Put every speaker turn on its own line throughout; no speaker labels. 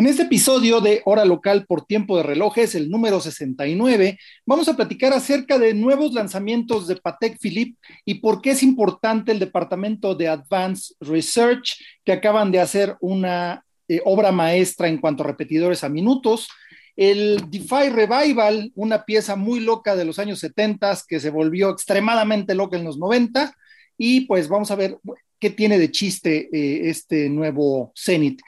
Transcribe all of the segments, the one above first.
En este episodio de Hora Local por Tiempo de Relojes, el número 69, vamos a platicar acerca de nuevos lanzamientos de Patek Philippe y por qué es importante el departamento de Advanced Research, que acaban de hacer una eh, obra maestra en cuanto a repetidores a minutos. El DeFi Revival, una pieza muy loca de los años 70 que se volvió extremadamente loca en los 90. Y pues vamos a ver qué tiene de chiste eh, este nuevo Zenith.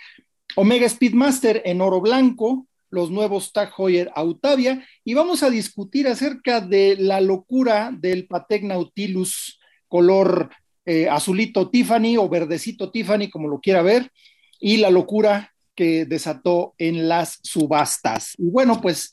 Omega Speedmaster en oro blanco, los nuevos Tag Heuer Autavia, y vamos a discutir acerca de la locura del Patek Nautilus color eh, azulito Tiffany o verdecito Tiffany, como lo quiera ver, y la locura que desató en las subastas. Y bueno, pues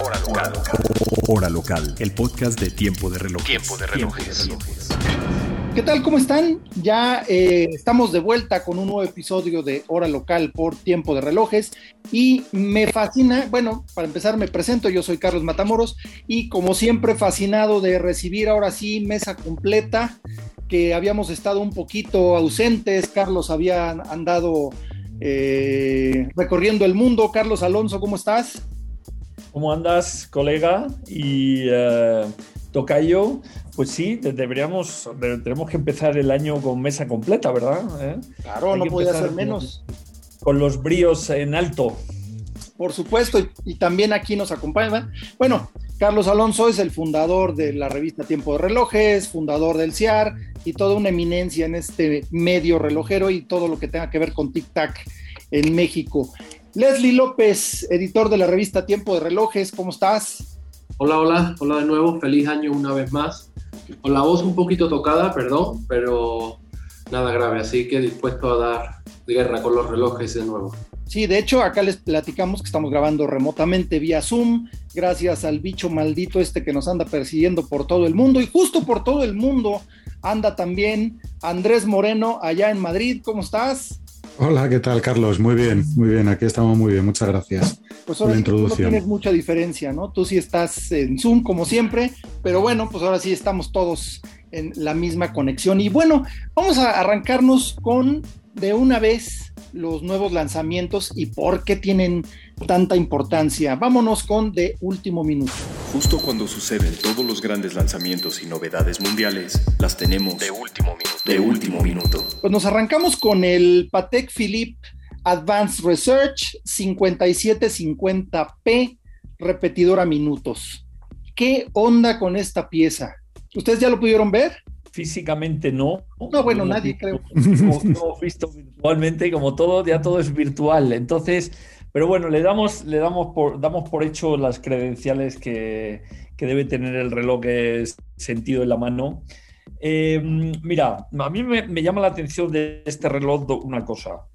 Hora local. Hora local. El podcast de Tiempo de Relojes.
Tiempo de relojes. ¿Qué tal? ¿Cómo están? Ya eh, estamos de vuelta con un nuevo episodio de Hora Local por Tiempo de Relojes y me fascina, bueno, para empezar me presento, yo soy Carlos Matamoros y como siempre fascinado de recibir ahora sí mesa completa, que habíamos estado un poquito ausentes, Carlos había andado eh, recorriendo el mundo. Carlos Alonso, ¿cómo estás?
¿Cómo andas, colega? Y uh, Tocayo, pues sí, deberíamos, tenemos que empezar el año con mesa completa, ¿verdad?
¿Eh? Claro, no podía ser menos.
Con los bríos en alto.
Por supuesto, y, también aquí nos acompaña. Bueno, Carlos Alonso es el fundador de la revista Tiempo de Relojes, fundador del CIAR y toda una eminencia en este medio relojero y todo lo que tenga que ver con Tic Tac en México. Leslie López, editor de la revista Tiempo de Relojes, ¿cómo estás?
Hola, hola, hola de nuevo, feliz año una vez más con la voz un poquito tocada, perdón, pero nada grave, así que dispuesto a dar guerra con los relojes de nuevo.
Sí, de hecho, acá les platicamos que estamos grabando remotamente vía Zoom, gracias al bicho maldito este que nos anda persiguiendo por todo el mundo y justo por todo el mundo anda también Andrés Moreno allá en Madrid. ¿Cómo estás?
Hola, ¿qué tal, Carlos? Muy bien, muy bien, aquí estamos muy bien, muchas gracias
pues por la introducción. no tienes mucha diferencia, ¿no? Tú sí estás en Zoom como siempre, pero bueno, pues ahora sí estamos todos en la misma conexión. Y bueno, vamos a arrancarnos con de una vez los nuevos lanzamientos y por qué tienen tanta importancia. Vámonos con de último minuto.
Justo cuando suceden todos los grandes lanzamientos y novedades mundiales, las tenemos de último minuto. De último minuto.
Pues nos arrancamos con el Patek Philippe Advanced Research 5750P repetidor a minutos. ¿Qué onda con esta pieza? ¿Ustedes ya lo pudieron ver?
Físicamente no.
No, bueno, nadie creo.
No, visto virtualmente, como todo, ya todo es virtual. Entonces, pero bueno, le damos, le damos por, damos por hecho las credenciales que, debe tener el reloj sentido en la mano. Eh, mira, a mí me, me, llama la atención de este reloj una cosa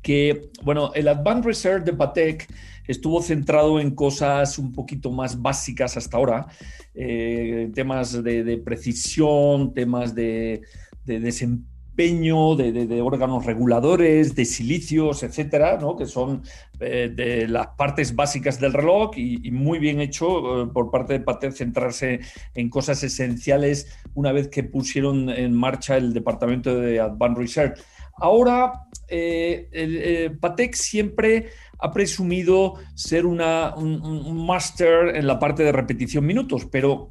que, bueno, el Advanced Research de Patek estuvo centrado en cosas un poquito más básicas hasta ahora, eh, temas de, precisión, temas de, desempeño, de, órganos reguladores, de silicios, etcétera, que son eh, las partes básicas del reloj y, muy bien hecho eh, por parte de Patek centrarse en cosas esenciales una vez que pusieron en marcha el departamento de Advanced Research. Ahora, eh, Patek siempre ha presumido ser una, un, máster en la parte de repetición minutos, pero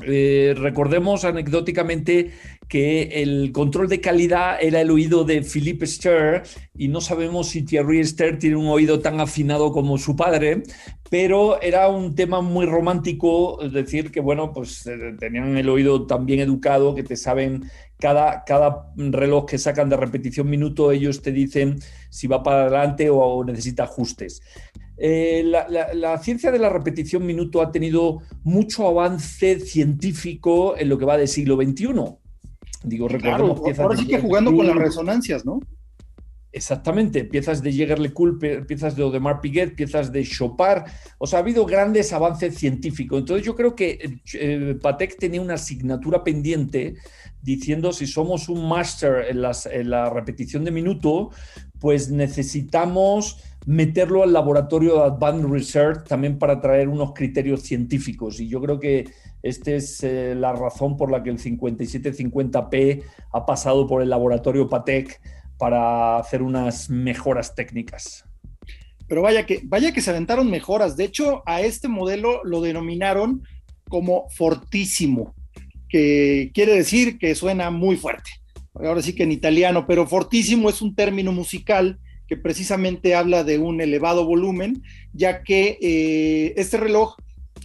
eh, recordemos anecdóticamente que el control de calidad era el oído de Philippe Ster y no sabemos si Thierry Ster tiene un oído tan afinado como su padre, pero era un tema muy romántico, decir, que bueno, pues tenían el oído tan bien educado que te saben cada, cada reloj que sacan de repetición minuto, ellos te dicen si va para adelante o, necesita ajustes. Eh, la, ciencia de la repetición minuto ha tenido mucho avance científico en lo que va del siglo XXI.
Digo, recordemos claro, ahora sí que jugando con las resonancias, ¿no?
Exactamente, piezas de Jäger LeCoultre, piezas de Audemars Piguet, piezas de Chopard. O sea, ha habido grandes avances científicos. Entonces, yo creo que eh, Patek tenía una asignatura pendiente diciendo si somos un máster en, en la repetición de minuto, pues necesitamos meterlo al laboratorio de Advanced Research también para traer unos criterios científicos. Y yo creo que esta es eh, la razón por la que el 5750P ha pasado por el laboratorio Patek para hacer unas mejoras técnicas.
Pero vaya que, vaya que se aventaron mejoras. De hecho, a este modelo lo denominaron como fortísimo, que quiere decir que suena muy fuerte. Ahora sí que en italiano, pero fortísimo es un término musical que precisamente habla de un elevado volumen, ya que eh, este reloj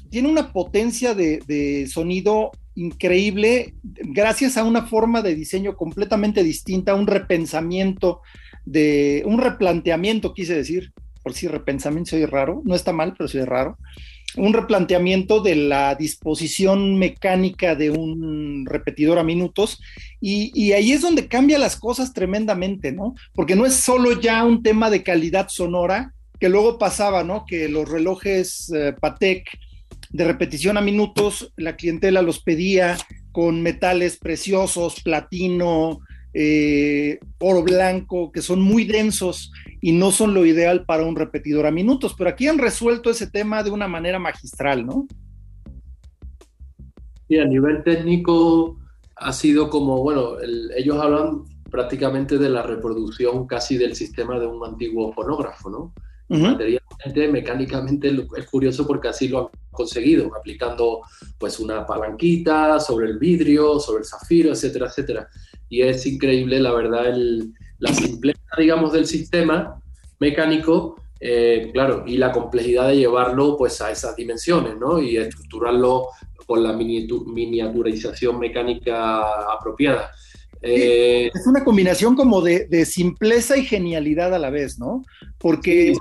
tiene una potencia de, sonido increíble gracias a una forma de diseño completamente distinta, un repensamiento de un replanteamiento, quise decir, por si repensamiento soy raro, no está mal, pero es raro, un replanteamiento de la disposición mecánica de un repetidor a minutos y, ahí es donde cambia las cosas tremendamente, ¿no? Porque no es solo ya un tema de calidad sonora, que luego pasaba, ¿no? Que los relojes eh, Patek de repetición a minutos, la clientela los pedía con metales preciosos, platino, eh, oro blanco, que son muy densos y no son lo ideal para un repetidor a minutos, pero aquí han resuelto ese tema de una manera magistral, ¿no?
Sí, a nivel técnico ha sido como, bueno, ellos hablan prácticamente de la reproducción casi del sistema de un antiguo fonógrafo, ¿no? Materialmente, mecánicamente es curioso porque así lo han conseguido, aplicando pues una palanquita sobre el vidrio, sobre el zafiro, etcétera, etcétera. Y es increíble, la verdad, la simpleza, digamos, del sistema mecánico, eh, claro, y la complejidad de llevarlo pues a esas dimensiones, ¿no? Y estructurarlo con la miniaturización mecánica apropiada.
Eh, es una combinación como de, simpleza y genialidad a la vez, ¿no? Porque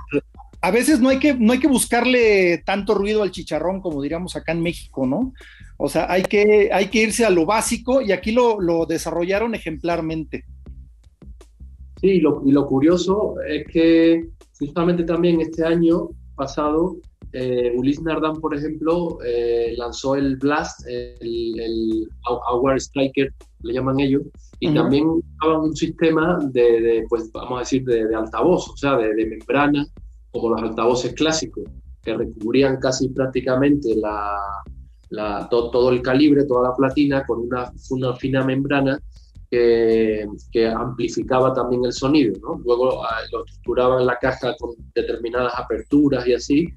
a veces no hay, que, no hay que buscarle tanto ruido al chicharrón, como diríamos acá en México, ¿no? O sea, hay que, hay que irse a lo básico y aquí lo, desarrollaron ejemplarmente.
Sí, y lo curioso es que justamente también este año pasado, eh, Ulysse Nardin, por ejemplo, eh, lanzó el Blast, el, el Hour Striker, le llaman ellos, y también usaban un sistema de, pues vamos a decir, de, altavoz, o sea, de, membrana, como los altavoces clásicos, que recubrían casi prácticamente la, la, todo, el calibre, toda la platina, con una, una fina membrana que, que, amplificaba también el sonido. ¿no? Luego ah, lo estructuraban la caja con determinadas aperturas y así.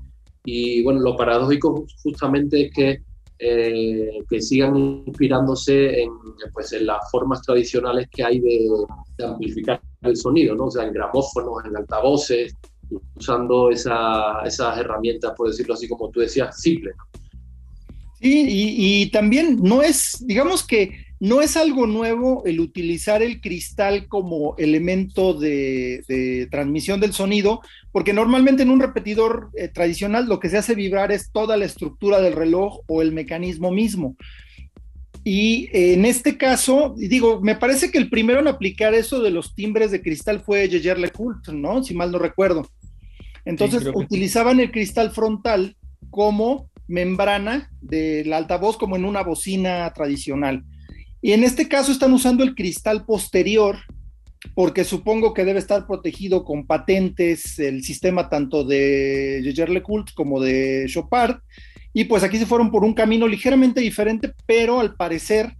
Y bueno, lo paradójico justamente es que eh, que sigan inspirándose en, pues, en las formas tradicionales que hay de, amplificar el sonido, ¿no? o sea, en gramófonos, en altavoces, usando esa, esas herramientas, por decirlo así, como tú decías, simples.
Sí, y, y, también no es, digamos que no es algo nuevo el utilizar el cristal como elemento de, transmisión del sonido, porque normalmente en un repetidor eh, tradicional lo que se hace vibrar es toda la estructura del reloj o el mecanismo mismo. Y en este caso, digo, me parece que el primero en aplicar eso de los timbres de cristal fue Jaeger LeCoultre, ¿no? Si mal no recuerdo. Entonces utilizaban el cristal frontal como membrana del altavoz, como en una bocina tradicional. Y en este caso están usando el cristal posterior, porque supongo que debe estar protegido con patentes el sistema tanto de Jaeger LeCoultre como de Chopard. Y pues aquí se fueron por un camino ligeramente diferente, pero al parecer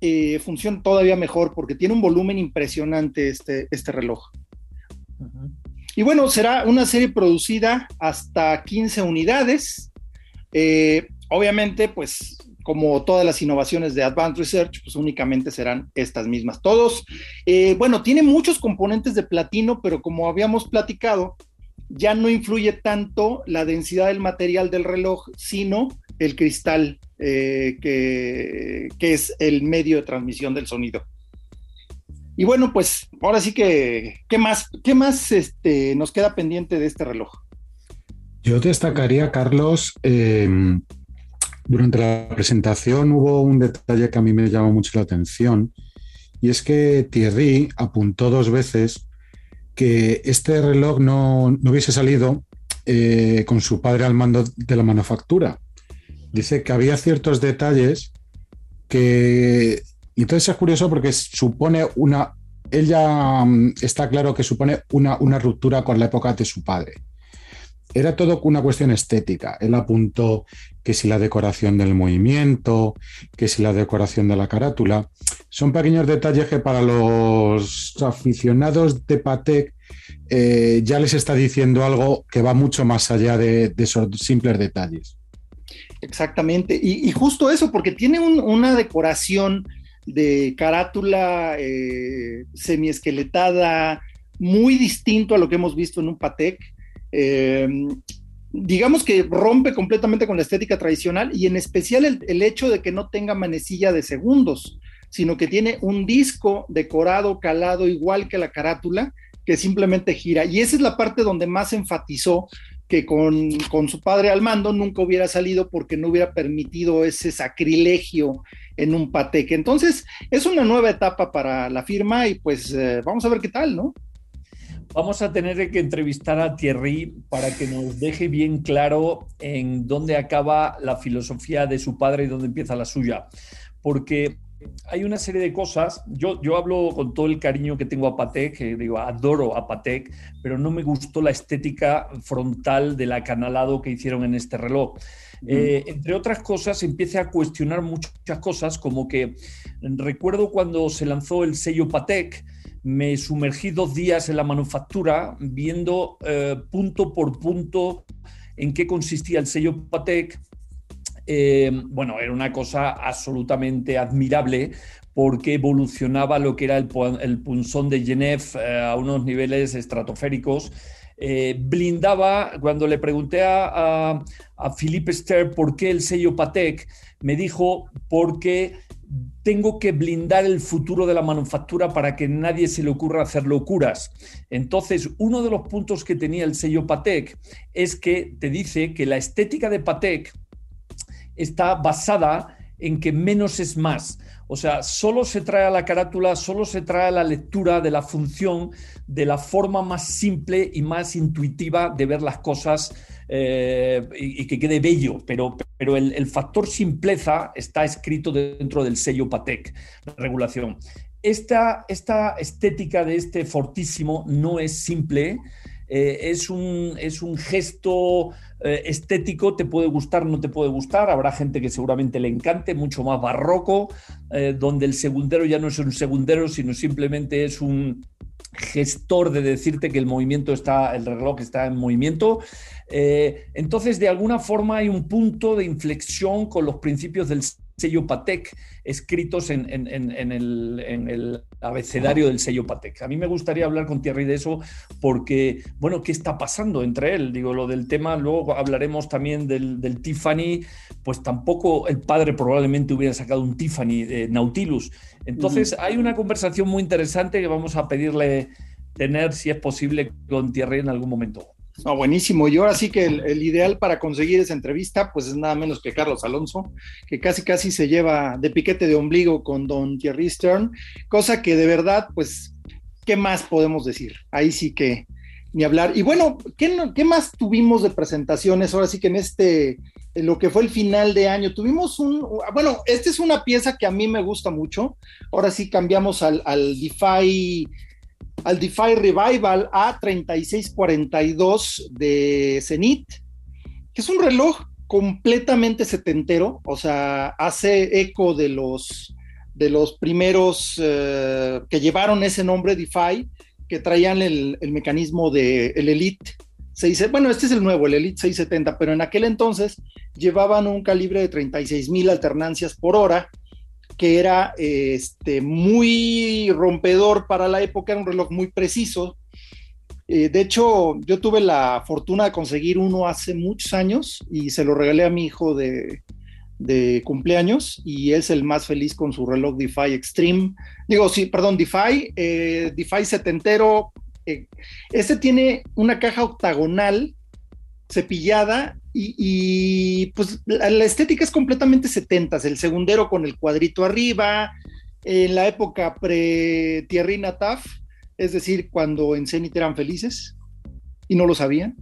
eh, funciona todavía mejor porque tiene un volumen impresionante este, este reloj. Y bueno, será una serie producida hasta 15 unidades. Eh, obviamente, pues como todas las innovaciones de Advanced Research, pues únicamente serán estas mismas. Todos, eh, bueno, tiene muchos componentes de platino, pero como habíamos platicado, ya no influye tanto la densidad del material del reloj, sino el cristal, eh, que, es el medio de transmisión del sonido. Y bueno, pues ahora sí que, ¿qué más, qué más este, nos queda pendiente de este reloj?
Yo destacaría, Carlos, eh, durante la presentación hubo un detalle que a mí me llamó mucho la atención y es que Thierry apuntó dos veces que este reloj no, hubiese salido eh, con su padre al mando de la manufactura. Dice que había ciertos detalles que... Entonces es curioso porque supone una... Ella mm, está claro que supone una, una ruptura con la época de su padre era todo una cuestión estética. Él apuntó que si la decoración del movimiento, que si la decoración de la carátula. Son pequeños detalles que para los aficionados de Patek eh, ya les está diciendo algo que va mucho más allá de, esos simples detalles.
Exactamente. Y, justo eso, porque tiene una decoración de carátula eh, semiesqueletada muy distinto a lo que hemos visto en un Patek eh, digamos que rompe completamente con la estética tradicional y en especial el, hecho de que no tenga manecilla de segundos, sino que tiene un disco decorado, calado, igual que la carátula, que simplemente gira. Y esa es la parte donde más enfatizó que con, con, su padre al mando nunca hubiera salido porque no hubiera permitido ese sacrilegio en un pateque. Entonces, es una nueva etapa para la firma y pues eh, vamos a ver qué tal, ¿no?
Vamos a tener que entrevistar a Thierry para que nos deje bien claro en dónde acaba la filosofía de su padre y dónde empieza la suya. Porque hay una serie de cosas. Yo, yo hablo con todo el cariño que tengo a Patek, que digo, adoro a Patek, pero no me gustó la estética frontal del acanalado que hicieron en este reloj. Eh, entre otras cosas, empieza a cuestionar muchas cosas, como que recuerdo cuando se lanzó el sello Patek, me sumergí dos días en la manufactura viendo eh, punto por punto en qué consistía el sello Patek. Eh, bueno, era una cosa absolutamente admirable porque evolucionaba lo que era el, punzón de Genève eh, a unos niveles estratosféricos. blindaba, cuando le pregunté a, a Philippe Ster por qué el sello Patek, me dijo porque tengo que blindar el futuro de la manufactura para que nadie se le ocurra hacer locuras. Entonces, uno de los puntos que tenía el sello Patek es que te dice que la estética de Patek está basada en que menos es más. O sea, solo se trae a la carátula, solo se trae a la lectura de la función de la forma más simple y más intuitiva de ver las cosas eh, y, que quede bello, pero, pero el, factor simpleza está escrito dentro del sello Patek, la regulación. Esta, esta estética de este fortísimo no es simple, eh, es, un, es un gesto eh, estético, te puede gustar, no te puede gustar, habrá gente que seguramente le encante, mucho más barroco, donde el segundero ya no es un segundero, sino simplemente es un gestor de decirte que el movimiento está, el reloj está en movimiento. Eh, entonces, de alguna forma hay un punto de inflexión con los principios del sello Patek escritos en, el, abecedario del sello Patek. A mí me gustaría hablar con Thierry de eso porque, bueno, ¿qué está pasando entre él? Digo, lo del tema, luego hablaremos también del, Tiffany, pues tampoco el padre probablemente hubiera sacado un Tiffany de Nautilus. Entonces, hay una conversación muy interesante que vamos a pedirle tener, si es posible, con Thierry en algún momento.
No, buenísimo. Y ahora sí que el, ideal para conseguir esa entrevista, pues es nada menos que Carlos Alonso, que casi casi se lleva de piquete de ombligo con don Thierry Stern, cosa que de verdad, pues, ¿qué más podemos decir? Ahí sí que ni hablar. Y bueno, ¿qué, qué más tuvimos de presentaciones? Ahora sí que en este, en lo que fue el final de año, tuvimos un, bueno, esta es una pieza que a mí me gusta mucho. Ahora sí cambiamos al, al DeFi al DeFi Revival A3642 de Zenith, que es un reloj completamente setentero, o sea, hace eco de los, de los primeros eh, que llevaron ese nombre DeFi, que traían el, mecanismo del el Elite. bueno, este es el nuevo, el Elite 670, pero en aquel entonces llevaban un calibre de 36 mil alternancias por hora que era este, muy rompedor para la época, era un reloj muy preciso. Eh, de hecho, yo tuve la fortuna de conseguir uno hace muchos años y se lo regalé a mi hijo de, cumpleaños y es el más feliz con su reloj DeFi Extreme. Digo, sí, perdón, DeFi, eh, DeFi setentero. Eh, este tiene una caja octagonal cepillada y, pues la, estética es completamente setentas, el segundero con el cuadrito arriba, en la época pre-Thierry Nataf, es decir, cuando en Zenit eran felices y no lo sabían.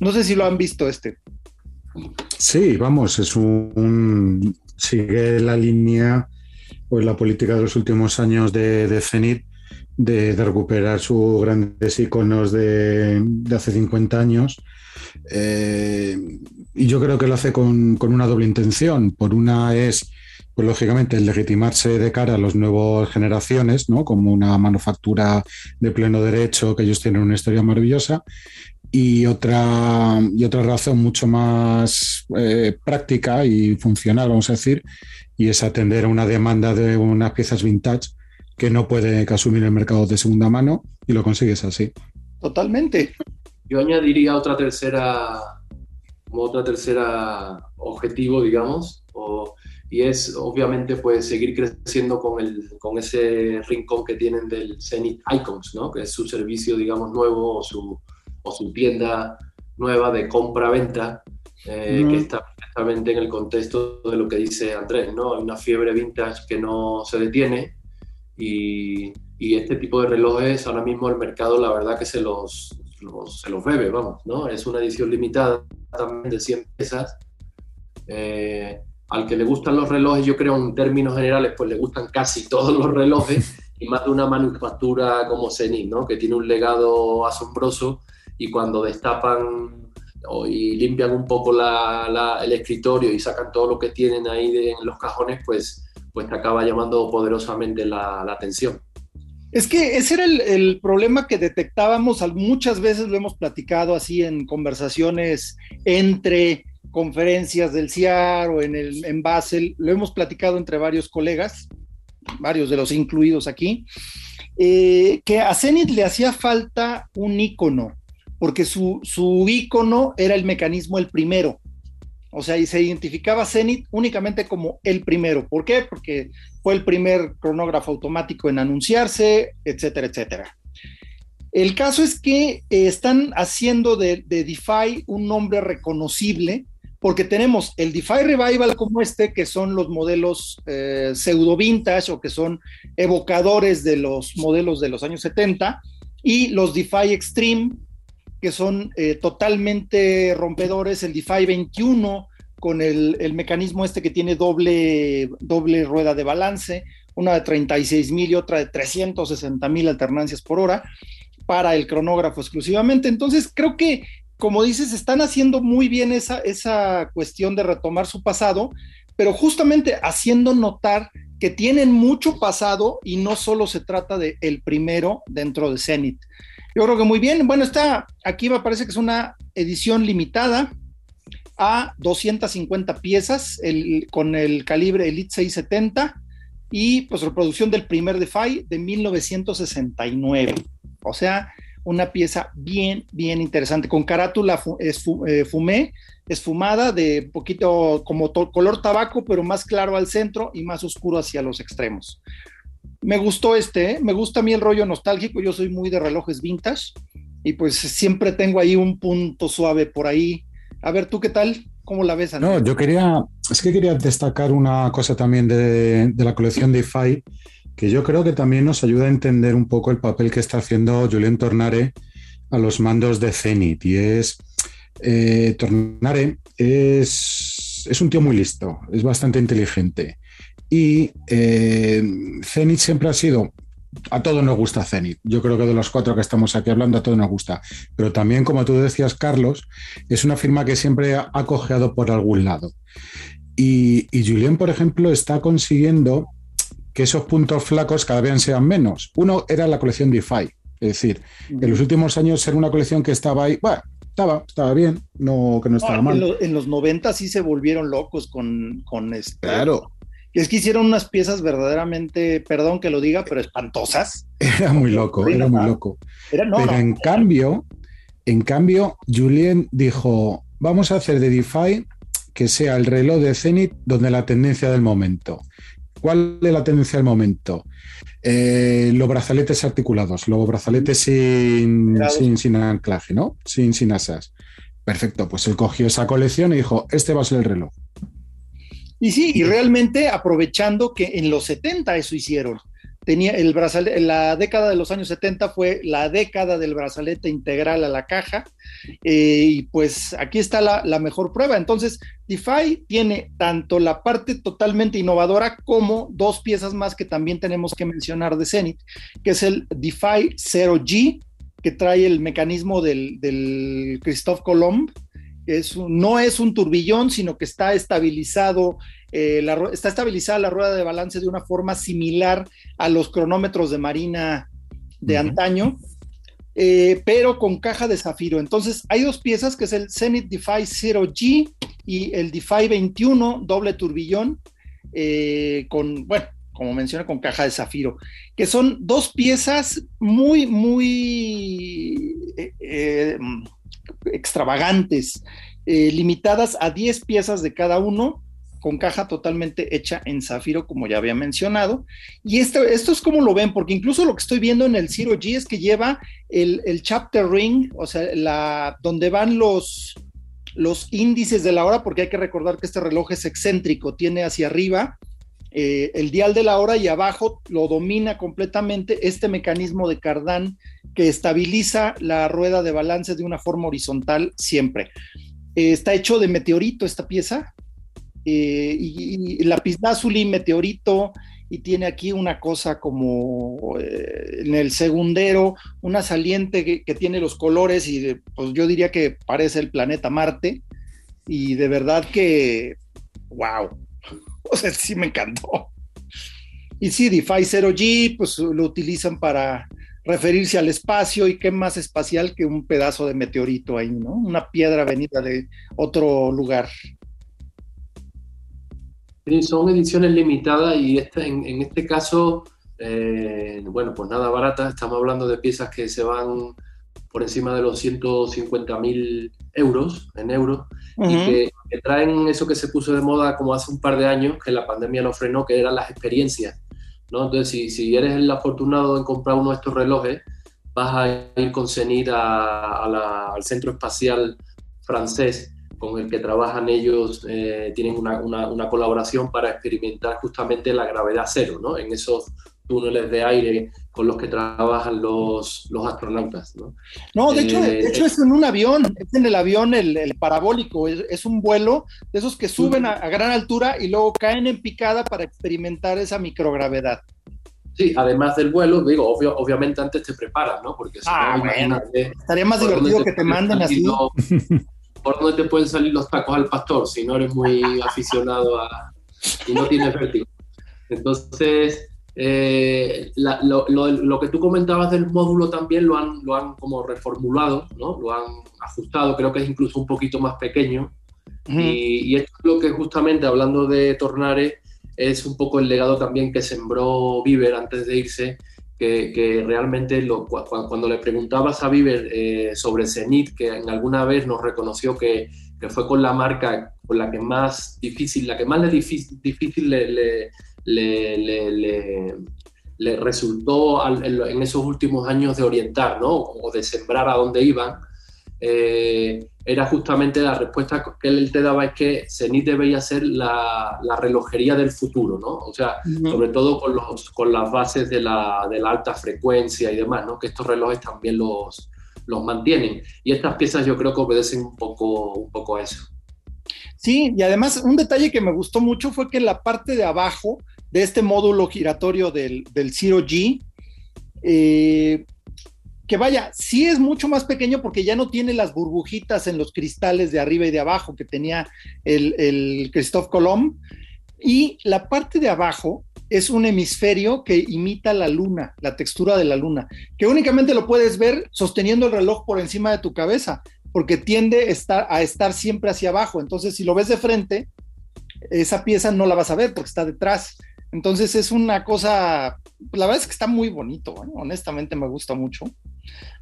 No sé si lo han visto este.
Sí, vamos, es un, sigue la línea pues la política de los últimos años de, de de, recuperar sus grandes iconos de, hace 50 años. Eh, y yo creo que lo hace con, con, una doble intención. Por una es pues lógicamente legitimarse de cara a las nuevas generaciones, ¿no? Como una manufactura de pleno derecho, que ellos tienen una historia maravillosa. Y otra, y otra razón mucho más eh, práctica y funcional, vamos a decir, y es atender a una demanda de unas piezas vintage que no puede asumir el mercado de segunda mano y lo consigues así.
Totalmente.
Yo añadiría otra tercera, otra tercera objetivo, digamos, o y es obviamente pues seguir creciendo con, el, con ese rincón que tienen del Zenith Icons, ¿no? que es su servicio digamos nuevo o su, o su tienda nueva de compra-venta eh, que está perfectamente en el contexto de lo que dice Andrés, ¿no? Hay una fiebre vintage que no se detiene y, este tipo de relojes ahora mismo el mercado la verdad que se los, se los bebe, vamos, ¿no? Es una edición limitada de 100 piezas. Eh, al que le gustan los relojes, yo creo en términos generales, pues le gustan casi todos los relojes y más de una manufactura como Zenith, ¿no? que tiene un legado asombroso y cuando destapan y limpian un poco el escritorio y sacan todo lo que tienen ahí en los cajones, pues, pues te acaba llamando poderosamente la, atención.
Es que ese era el, problema que detectábamos, muchas veces lo hemos platicado así en conversaciones entre conferencias del CIAR o en, el, en Basel, lo hemos platicado entre varios colegas, varios de los incluidos aquí, eh, que a Zenit le hacía falta un icono, porque su, su icono era el mecanismo el primero. O sea, y se identificaba Zenit únicamente como el primero. ¿Por qué? Porque fue el primer cronógrafo automático en anunciarse, etcétera, etcétera. El caso es que eh, están haciendo de, de DeFi un nombre reconocible porque tenemos el DeFi Revival como este, que son los modelos eh, pseudo vintage o que son evocadores de los modelos de los años 70, y los DeFi Extreme, que son eh, totalmente rompedores, el DeFi 21 con el, mecanismo este que tiene doble, doble rueda de balance, una de 36 mil y otra de 360 mil alternancias por hora para el cronógrafo exclusivamente. Entonces, creo que como dices, están haciendo muy bien esa, esa cuestión de retomar su pasado, pero justamente haciendo notar que tienen mucho pasado y no solo se trata de el primero dentro de Zenith. Yo creo que muy bien. Bueno, está aquí me parece que es una edición limitada a 250 piezas con el calibre Elite 670 y pues reproducción del primer DeFi de 1969. O sea, una pieza bien, bien interesante, con carátula es eh, esfumada, de poquito como color tabaco, pero más claro al centro y más oscuro hacia los extremos. Me gustó este, ¿eh? me gusta a mí el rollo nostálgico, yo soy muy de relojes vintage y pues siempre tengo ahí un punto suave por ahí. A ver, ¿tú qué tal? ¿Cómo la ves?
No, yo quería, es que quería destacar una cosa también de, de la colección de IFAI que yo creo que también nos ayuda a entender un poco el papel que está haciendo Julien Tornare a los mandos de Zenit. Y es, eh, Tornare es, es, un tío muy listo, es bastante inteligente. Y eh, Zenit siempre ha sido, a todos nos gusta Zenit. Yo creo que de los cuatro que estamos aquí hablando, a todos nos gusta. Pero también, como tú decías, Carlos, es una firma que siempre ha cojeado por algún lado. Y, y Julien, por ejemplo, está consiguiendo que esos puntos flacos cada vez sean menos. Uno era la colección DeFi, es decir, en los últimos años era una colección que estaba ahí, bueno, estaba, estaba bien, no, que no estaba mal.
En, los 90 sí se volvieron locos con, con este.
Claro.
Es que hicieron unas piezas verdaderamente, perdón que lo diga, pero espantosas.
Era muy loco, era muy loco. pero en cambio, en cambio, Julien dijo, vamos a hacer de DeFi que sea el reloj de Zenith donde la tendencia del momento. ¿Cuál es la tendencia del momento? Eh, los brazaletes articulados, los brazaletes sin, sin, anclaje, ¿no? Sin, sin asas. Perfecto, pues él cogió esa colección y dijo, este va a ser el reloj.
Y sí, y realmente aprovechando que en los 70 eso hicieron. tenía el brazalete, la década de los años 70 fue la década del brazalete integral a la caja, eh, y pues aquí está la, mejor prueba. Entonces, DeFi tiene tanto la parte totalmente innovadora como dos piezas más que también tenemos que mencionar de Zenith, que es el DeFi 0G, que trae el mecanismo del, del Christophe Colomb, es no es un turbillón, sino que está estabilizado, eh, la, está estabilizada la rueda de balance de una forma similar a los cronómetros de marina de antaño, eh, pero con caja de zafiro. Entonces, hay dos piezas, que es el Zenith DeFi 0G y el DeFi 21 doble turbillón, eh, con, bueno, como menciona, con caja de zafiro, que son dos piezas muy, muy extravagantes, eh, limitadas a 10 piezas de cada uno, con caja totalmente hecha en zafiro, como ya había mencionado. Y esto, esto es como lo ven, porque incluso lo que estoy viendo en el Zero G es que lleva el, chapter ring, o sea, la, donde van los, los índices de la hora, porque hay que recordar que este reloj es excéntrico, tiene hacia arriba eh, el dial de la hora y abajo lo domina completamente este mecanismo de cardán que estabiliza la rueda de balance de una forma horizontal siempre. Eh, está hecho de meteorito esta pieza, eh, y, y meteorito, y tiene aquí una cosa como en el segundero, una saliente que, tiene los colores y pues yo diría que parece el planeta Marte, y de verdad que, wow, O sea, sí me encantó. Y sí, DeFi 0G, pues lo utilizan para referirse al espacio y qué más espacial que un pedazo de meteorito ahí, ¿no? Una piedra venida de otro lugar.
Sí, son ediciones limitadas y en, este caso, eh, bueno, pues nada barata, estamos hablando de piezas que se van por encima de los 150 mil euros, en euros, y que, traen eso que se puso de moda como hace un par de años, que la pandemia lo frenó, que eran las experiencias. ¿no? Entonces, si, si eres el afortunado en comprar uno de estos relojes, vas a ir con Zenit al centro espacial francés con el que trabajan ellos, eh, tienen una, una, una, colaboración para experimentar justamente la gravedad cero, ¿no? En esos túneles de aire con los que trabajan los, los astronautas. No,
no de, hecho, de eh, hecho es en un avión, es en el avión el, parabólico, es, un vuelo de esos que suben a, gran altura y luego caen en picada para experimentar esa microgravedad.
Sí, además del vuelo, digo, obviamente antes te preparas, ¿no?
Porque ah, bueno, estaría más divertido que te manden así.
¿Por dónde te pueden salir los tacos al pastor si no eres muy aficionado a... y no tienes vértigo? Entonces, eh, lo, que tú comentabas del módulo también lo han, lo han como reformulado, ¿no? Lo han ajustado, creo que es incluso un poquito más pequeño. y, esto es lo que justamente, hablando de Tornare, es un poco el legado también que sembró Viver antes de irse, que, realmente lo, cuando, le preguntabas a Viver eh, sobre Zenit, que en alguna vez nos reconoció que, que, fue con la marca con la que más difícil, la que más le difícil, difícil le le, le, resultó en, esos últimos años de orientar, ¿no? O de sembrar a dónde iban, eh, era justamente la respuesta que él te daba es que Zenit debería ser la, relojería del futuro, ¿no? O sea, sobre todo con, los, con las bases de la, de la, alta frecuencia y demás, ¿no? Que estos relojes también los, los mantienen. Y estas piezas yo creo que obedecen un poco, un poco a eso.
Sí, y además un detalle que me gustó mucho fue que la parte de abajo de este módulo giratorio del, del Zero G, eh, que vaya, sí es mucho más pequeño porque ya no tiene las burbujitas en los cristales de arriba y de abajo que tenía el, el Christophe Colomb. Y la parte de abajo es un hemisferio que imita la luna, la textura de la luna, que únicamente lo puedes ver sosteniendo el reloj por encima de tu cabeza, porque tiende estar, a estar siempre hacia abajo. Entonces, si lo ves de frente, esa pieza no la vas a ver porque está detrás. Entonces es una cosa, la verdad es que está muy bonito, ¿eh? honestamente me gusta mucho.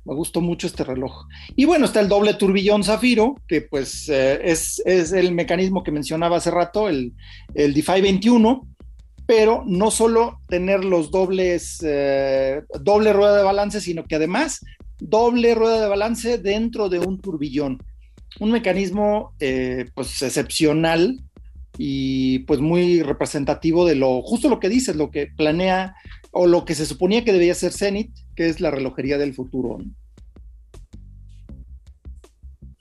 Me gustó mucho este reloj. Y bueno, está el doble turbillón zafiro, que pues eh, es, el mecanismo que mencionaba hace rato, el, el DeFi 21, pero no solo tener los dobles, eh, doble rueda de balance, sino que además doble rueda de balance dentro de un turbillón. Un mecanismo pues excepcional y pues muy representativo de lo, justo lo que dices, lo que planea o lo que se suponía que debía ser Zenith, que es la relojería del futuro.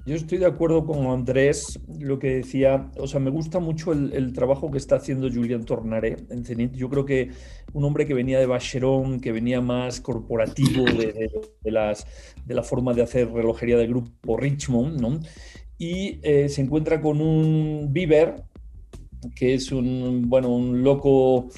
Yo estoy de acuerdo con Andrés, lo que decía, o sea, me gusta mucho el, trabajo que está haciendo Julian Tornare en Zenith. Yo creo que un hombre que venía de Bacheron, que venía más corporativo de, las, de la forma de hacer relojería del grupo Richmond, ¿no? Y eh, se encuentra con un Bieber, que es un, bueno, un loco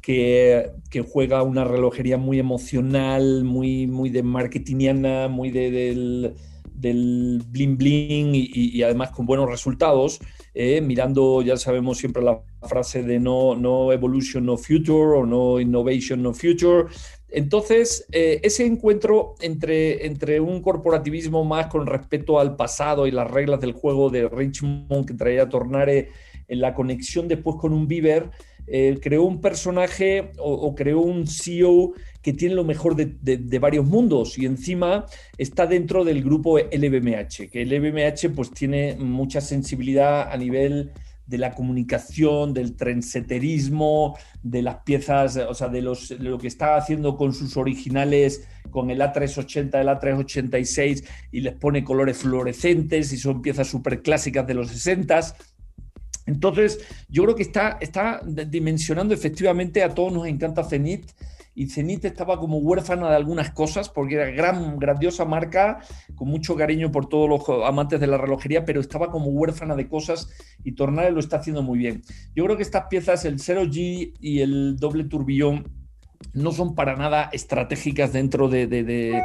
que, juega una relojería muy emocional, muy, muy de marketingiana, muy de, del bling bling y, además con buenos resultados, eh, mirando, ya sabemos siempre la frase de no, no evolution, no future o no innovation, no future. Entonces, eh, ese encuentro entre, entre un corporativismo más con respeto al pasado y las reglas del juego de Richmond que traía Tornare en la conexión después con un Bieber, eh, creó un personaje o, creó un CEO que tiene lo mejor de, varios mundos y encima está dentro del grupo LVMH, que LVMH pues tiene mucha sensibilidad a nivel de la comunicación, del trendseterismo, de las piezas, o sea, de, los, lo que está haciendo con sus originales, con el A380, el A386, y les pone colores fluorescentes y son piezas súper clásicas de los 60 entonces, yo creo que está, está dimensionando efectivamente, a todos nos encanta Zenit, y Zenit estaba como huérfana de algunas cosas, porque era gran, grandiosa marca, con mucho cariño por todos los amantes de la relojería, pero estaba como huérfana de cosas y Tornare lo está haciendo muy bien. Yo creo que estas piezas, el 0G y el doble turbillón, no son para nada estratégicas dentro de,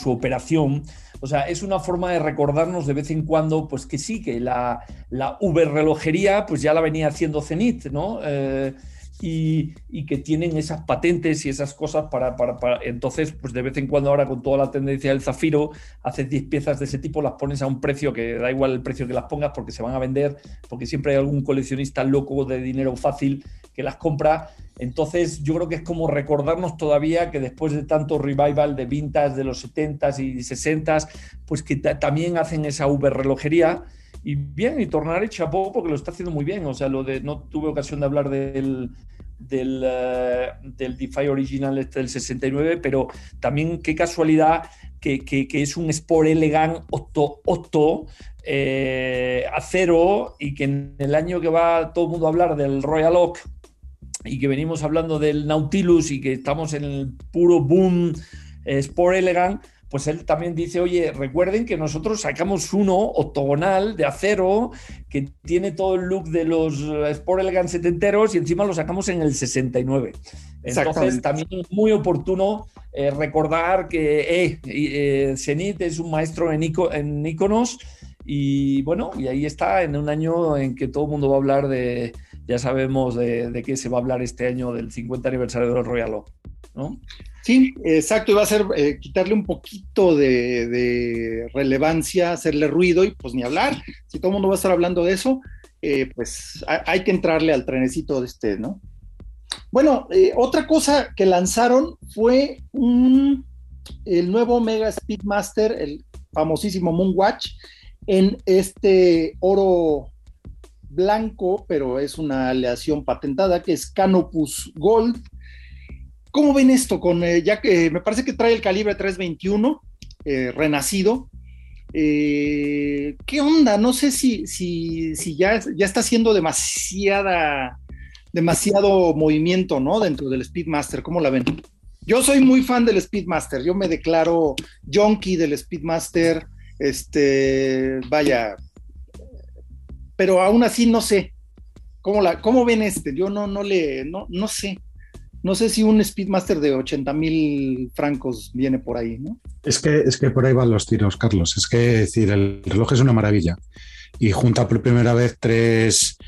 su operación. O sea, es una forma de recordarnos de vez en cuando, pues que sí, que la, la relojería pues ya la venía haciendo Zenit, ¿no? Eh, y, que tienen esas patentes y esas cosas para, para, Entonces, pues de vez en cuando ahora con toda la tendencia del zafiro, haces 10 piezas de ese tipo, las pones a un precio que da igual el precio que las pongas porque se van a vender, porque siempre hay algún coleccionista loco de dinero fácil que las compra. Entonces, yo creo que es como recordarnos todavía que después de tanto revival de vintas de los 70s y 60s, pues que también hacen esa Uber relojería y bien, y Tornare chapó porque lo está haciendo muy bien. O sea, lo de no tuve ocasión de hablar del, del, uh, del DeFi original este del 69, pero también qué casualidad que, que, que es un Sport Elegant 8, 8 eh, acero y que en el año que va todo el mundo a hablar del Royal Oak y que venimos hablando del Nautilus y que estamos en el puro boom eh, Sport Elegant, pues él también dice, oye, recuerden que nosotros sacamos uno octogonal de acero que tiene todo el look de los Sport Elegant setenteros y encima lo sacamos en el 69. Entonces también es muy oportuno eh, recordar que eh, eh, Zenith es un maestro en, en iconos y bueno, y ahí está en un año en que todo el mundo va a hablar de, ya sabemos de, de qué se va a hablar este año del 50 aniversario del Royal Oak,
Sí, exacto, y va a ser eh, quitarle un poquito de, relevancia, hacerle ruido y pues ni hablar. Si todo el mundo va a estar hablando de eso, eh, pues hay que entrarle al trenecito de este, ¿no? Bueno, eh, otra cosa que lanzaron fue el nuevo Mega Speedmaster, el famosísimo Moonwatch, en este oro blanco, pero es una aleación patentada que es Canopus Gold ¿Cómo ven esto? Con, eh, ya que me parece que trae el calibre 321 eh, renacido. Eh, ¿Qué onda? No sé si, si, si ya, ya está haciendo demasiada, demasiado movimiento, ¿no? Dentro del Speedmaster. ¿Cómo la ven? Yo soy muy fan del Speedmaster. Yo me declaro junkie del Speedmaster. Este, vaya. Pero aún así no sé. ¿Cómo, la, cómo ven este? Yo no, no le, no, no sé no sé si un Speedmaster de 80 mil francos viene por ahí, ¿no?
Es que, es que por ahí van los tiros, Carlos. Es que decir, el reloj es una maravilla y junta por primera vez tres,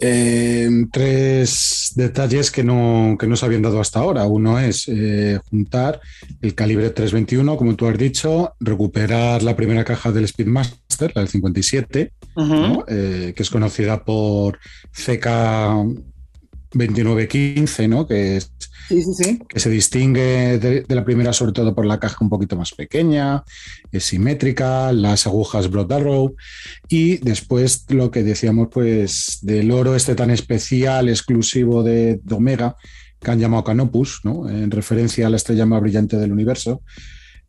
eh, tres detalles que no, que no se habían dado hasta ahora. Uno es eh, juntar el calibre 321, como tú has dicho, recuperar la primera caja del Speedmaster, la del 57, eh, que es conocida por CK 2915, ¿no? Que, es, que se distingue de, la primera sobre todo por la caja un poquito más pequeña, es simétrica, las agujas Broad Arrow y después lo que decíamos pues del oro este tan especial, exclusivo de, Omega, que han llamado Canopus, ¿no? en referencia a la estrella más brillante del universo,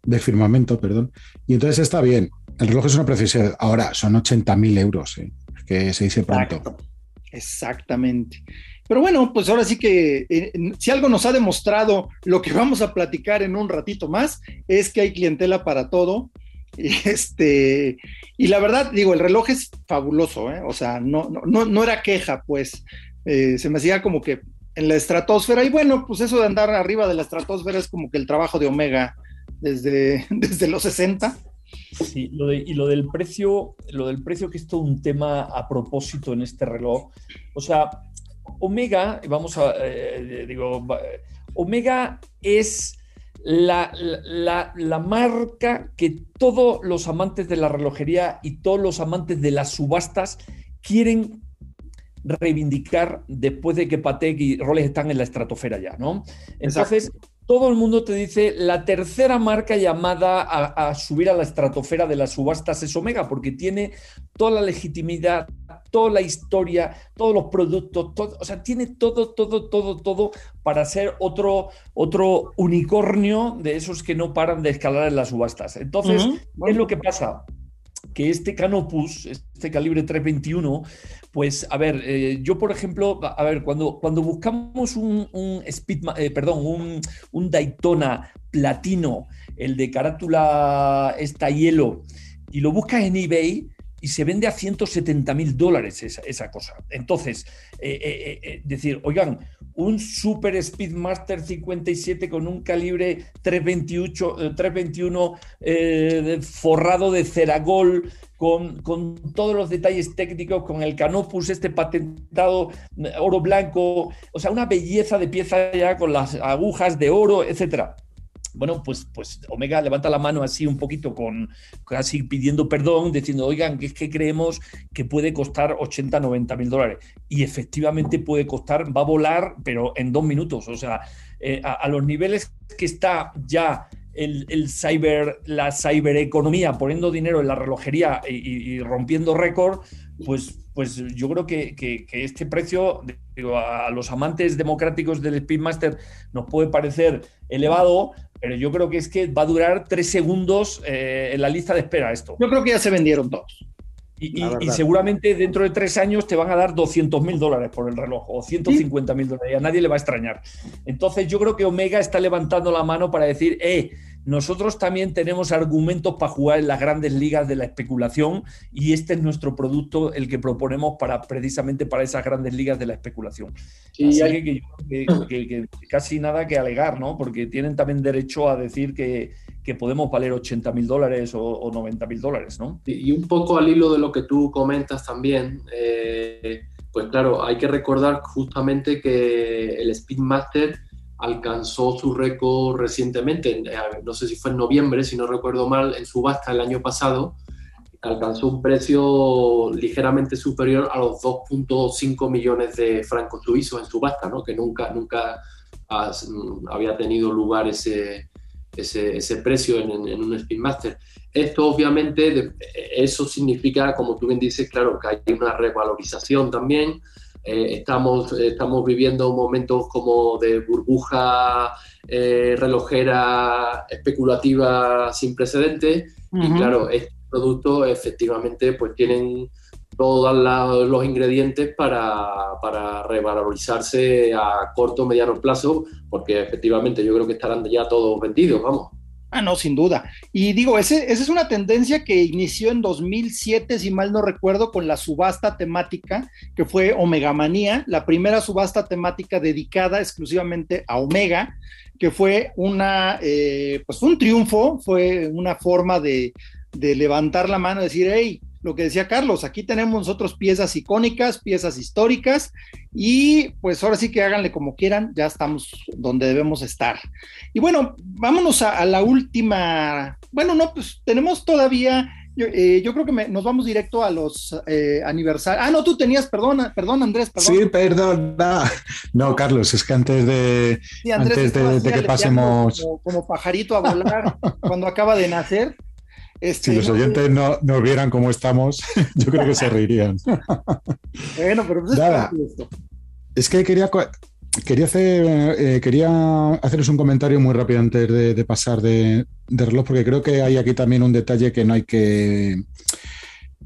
del firmamento, perdón. Y entonces está bien. El reloj es una precisión. Ahora, son 80.000 euros, ¿eh? que se dice pronto.
Exactamente. Pero bueno, pues ahora sí que eh, si algo nos ha demostrado lo que vamos a platicar en un ratito más, es que hay clientela para todo. Este, y la verdad, digo, el reloj es fabuloso, ¿eh? o sea, no, no, no era queja, pues eh, se me hacía como que en la estratosfera, y bueno, pues eso de andar arriba de la estratosfera es como que el trabajo de Omega desde, desde los 60.
Sí, y lo del precio, lo del precio que es todo un tema a propósito en este reloj. O sea, Omega, vamos a, eh, digo, Omega es la, la, marca que todos los amantes de la relojería y todos los amantes de las subastas quieren reivindicar después de que Patek y Rolex están en la estratosfera ya, ¿no? Entonces, todo el mundo te dice la tercera marca llamada a, subir a la estratosfera de las subastas es Omega, porque tiene toda la legitimidad, toda la historia, todos los productos, todo, o sea, tiene todo, todo, todo, todo para ser otro, otro unicornio de esos que no paran de escalar en las subastas. Entonces, ¿qué es lo que pasa? Que este Canopus, este calibre 321, pues a ver, eh, yo por ejemplo, a ver, cuando, cuando buscamos un, Speed, eh, perdón, un, Daytona platino, el de carátula esta hielo, y lo buscas en eBay, y se vende a 170 mil dólares esa, cosa. Entonces, eh, decir, oigan, un Super Speedmaster 57 con un calibre 328, 321 eh, forrado de ceragol, con, con, todos los detalles técnicos, con el canopus este patentado eh, oro blanco, o sea, una belleza de pieza ya con las agujas de oro, etcétera bueno, pues, pues Omega levanta la mano así un poquito con casi pidiendo perdón, diciendo, oigan, que es que creemos que puede costar 80, 90 mil dólares. Y efectivamente puede costar, va a volar, pero en dos minutos. O sea, eh, a, los niveles que está ya el, cyber, la cibereconomía poniendo dinero en la relojería y, rompiendo récord, pues, pues yo creo que, que, este precio, digo, a los amantes democráticos del Speedmaster nos puede parecer elevado, pero yo creo que es que va a durar tres segundos eh, en la lista de espera esto.
Yo creo que ya se vendieron todos.
Y, seguramente dentro de tres años te van a dar 200 mil dólares por el reloj o 150 mil dólares y a nadie le va a extrañar. Entonces yo creo que Omega está levantando la mano para decir, eh, nosotros también tenemos argumentos para jugar en las grandes ligas de la especulación y este es nuestro producto, el que proponemos para precisamente para esas grandes ligas de la especulación. Así que, casi nada que alegar, ¿no? Porque tienen también derecho a decir que, podemos valer 80 mil dólares o, 90 mil dólares, ¿no?
Y un poco al hilo de lo que tú comentas también, eh, pues claro, hay que recordar justamente que el Speedmaster alcanzó su récord recientemente, eh, no sé si fue en noviembre, si no recuerdo mal, en subasta el año pasado, alcanzó un precio ligeramente superior a los 2.5 millones de francos suizos en subasta, ¿no? que nunca, nunca mm, había tenido lugar ese, ese, precio en, un Speedmaster. Esto obviamente, eso significa, como tú bien dices, claro, que hay una revalorización también, eh, estamos, estamos viviendo momentos como de burbuja eh, relojera especulativa sin precedentes y claro, estos productos efectivamente pues tienen todos los ingredientes para, para, revalorizarse a corto o mediano plazo, porque efectivamente yo creo que estarán ya todos vendidos, vamos.
Ah, no, sin duda. Y digo, ese, esa es una tendencia que inició en 2007, si mal no recuerdo, con la subasta temática, que fue Omega Manía, la primera subasta temática dedicada exclusivamente a Omega, que fue una, eh, pues un triunfo, fue una forma de, de levantar la mano decir, hey, lo que decía Carlos, aquí tenemos nosotros piezas icónicas, piezas históricas y pues ahora sí que háganle como quieran, ya estamos donde debemos estar. Y bueno, vámonos a, la última, bueno, no, pues tenemos todavía, yo, eh, creo que nos vamos directo a los eh, aniversarios. Ah, no, tú tenías, perdón, perdón Andrés, perdón.
Sí, perdón, no, Carlos, es que antes de, antes de, que pasemos...
como pajarito a volar cuando acaba de nacer.
Este, si los oyentes no, no, vieran cómo estamos, yo creo que se reirían.
bueno, pero pues
es, es que quería quería, hacer, eh, quería haceros un comentario muy rápido antes de, pasar de, reloj, porque creo que hay aquí también un detalle que no hay que,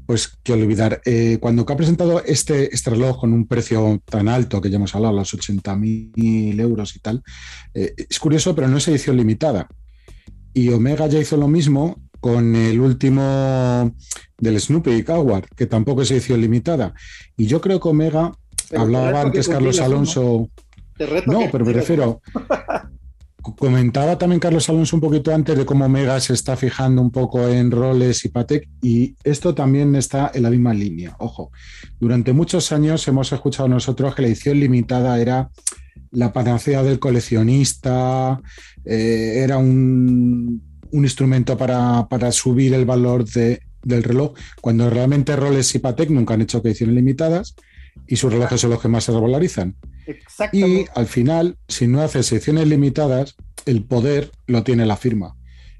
pues, que olvidar. Eh, cuando ha presentado este, este reloj con un precio tan alto, que ya hemos hablado, los 80.000 euros y tal, es curioso, pero no es edición limitada. Y Omega ya hizo lo mismo con el último del Snoopy Coward, que tampoco es edición limitada. Y yo creo que Omega, hablaba antes Carlos Alonso. No, pero me refiero. comentaba también Carlos Alonso un poquito antes de cómo Omega se está fijando un poco en roles y Patek, y esto también está en la misma línea. Ojo, durante muchos años hemos escuchado nosotros que la edición limitada era la panacea del coleccionista, eh, era un un instrumento para, subir el valor de, del reloj, cuando realmente Rolex y Patek nunca han hecho ediciones limitadas y sus relojes son los que más se revalorizan. Y al final, si no haces ediciones limitadas, el poder lo tiene la firma.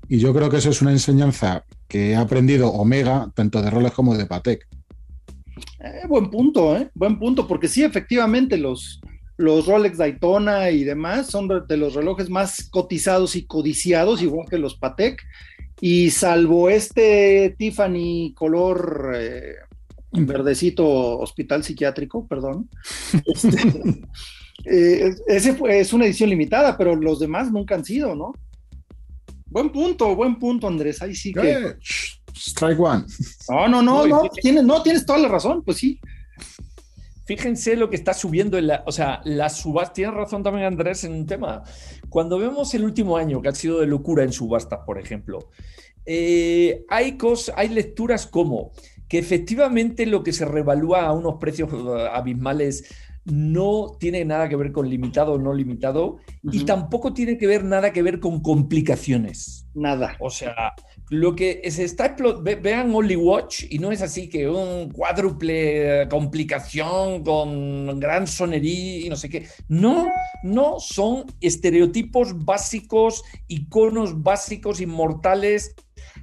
Y yo creo que eso es una enseñanza que ha aprendido Omega, tanto de Rolex como de Patek.
Eh, buen punto, ¿eh? Buen punto, porque sí, efectivamente, los, los Rolex Daytona y demás son de los relojes más cotizados y codiciados, igual que los Patek. Y salvo este Tiffany color eh, verdecito hospital psiquiátrico, perdón, este, eh, ese es una edición limitada, pero los demás nunca han sido, ¿no? Buen punto, buen punto, Andrés. Ahí sí que.
Strike one.
No, no, no, no, tienes, no, tienes toda la razón, pues sí.
Fíjense lo que está subiendo en la, o sea, la subasta, tiene razón también Andrés en un tema. Cuando vemos el último año que ha sido de locura en subastas, por ejemplo, eh, hay, cosas, hay lecturas como que efectivamente lo que se revalúa a unos precios uh, abismales no tiene nada que ver con limitado o no limitado y tampoco tiene que ver nada que ver con complicaciones.
Nada.
O sea, lo que se está vean Only Watch y no es así que un cuádruple complicación con gran sonería y no sé qué. No, no son estereotipos básicos, iconos básicos, inmortales.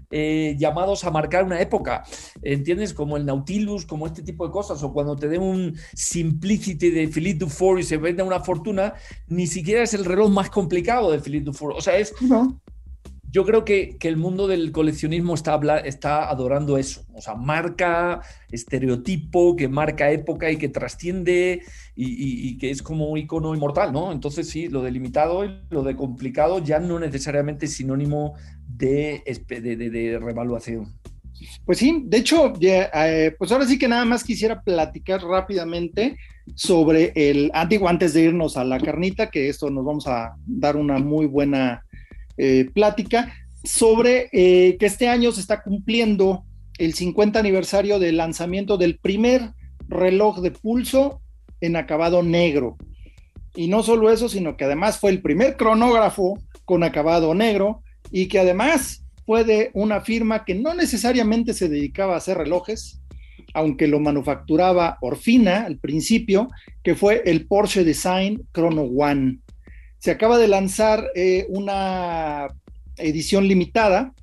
Eh, llamados a marcar una época, ¿entiendes? Como el Nautilus, como este tipo de cosas, o cuando te den un Simplicity de Philippe Dufour y se vende una fortuna, ni siquiera es el reloj más complicado de Philippe Dufour, o sea, es, no yo creo que, el mundo del coleccionismo está, está adorando eso, o sea, marca, estereotipo, que marca época y que trasciende y, que es como un icono inmortal, ¿no? Entonces sí, lo de limitado y lo de complicado ya no necesariamente es sinónimo de, de, revaluación.
Pues sí, de hecho, eh, pues ahora sí que nada más quisiera platicar rápidamente sobre el, antiguo antes de irnos a la carnita, que esto nos vamos a dar una muy buena eh, plática sobre eh, que este año se está cumpliendo el 50 aniversario del lanzamiento del primer reloj de pulso en acabado negro. Y no solo eso, sino que además fue el primer cronógrafo con acabado negro y que además fue de una firma que no necesariamente se dedicaba a hacer relojes, aunque lo manufacturaba Orfina al principio, que fue el Porsche Design Chrono One. Se acaba de lanzar eh, una edición limitada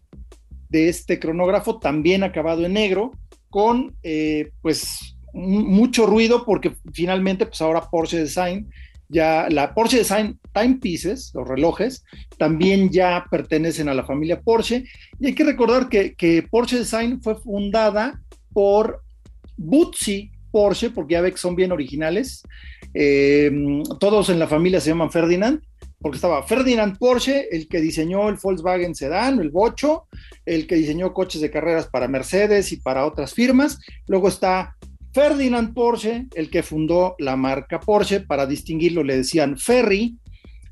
de este cronógrafo, también acabado en negro, con eh, pues mucho ruido porque finalmente pues ahora Porsche Design ya la Porsche Design Timepieces, los relojes, también ya pertenecen a la familia Porsche. Y hay que recordar que, Porsche Design fue fundada por Bootsy Porsche, porque ya ve que son bien originales. Eh, todos en la familia se llaman Ferdinand, porque estaba Ferdinand Porsche, el que diseñó el Volkswagen Sedan, el Bocho, el que diseñó coches de carreras para Mercedes y para otras firmas. Luego está Ferdinand Porsche, el que fundó la marca Porsche, para distinguirlo le decían Ferry.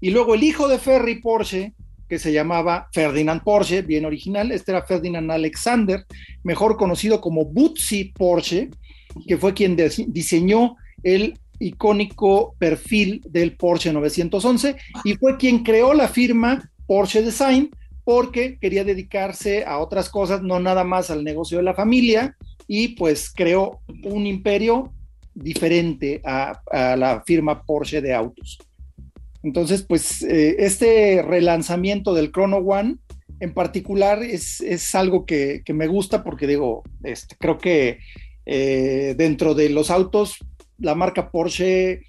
Y luego el hijo de Ferry Porsche, que se llamaba Ferdinand Porsche, bien original, este era Ferdinand Alexander, mejor conocido como Bootsy Porsche, que fue quien diseñó el icónico perfil del Porsche 911 y fue quien creó la firma Porsche Design porque quería dedicarse a otras cosas, no nada más al negocio de la familia y pues creó un imperio diferente a, la firma Porsche de autos. Entonces, pues eh, este relanzamiento del Chrono One en particular es, algo que, me gusta porque digo, este, creo que eh, dentro de los autos, la marca Porsche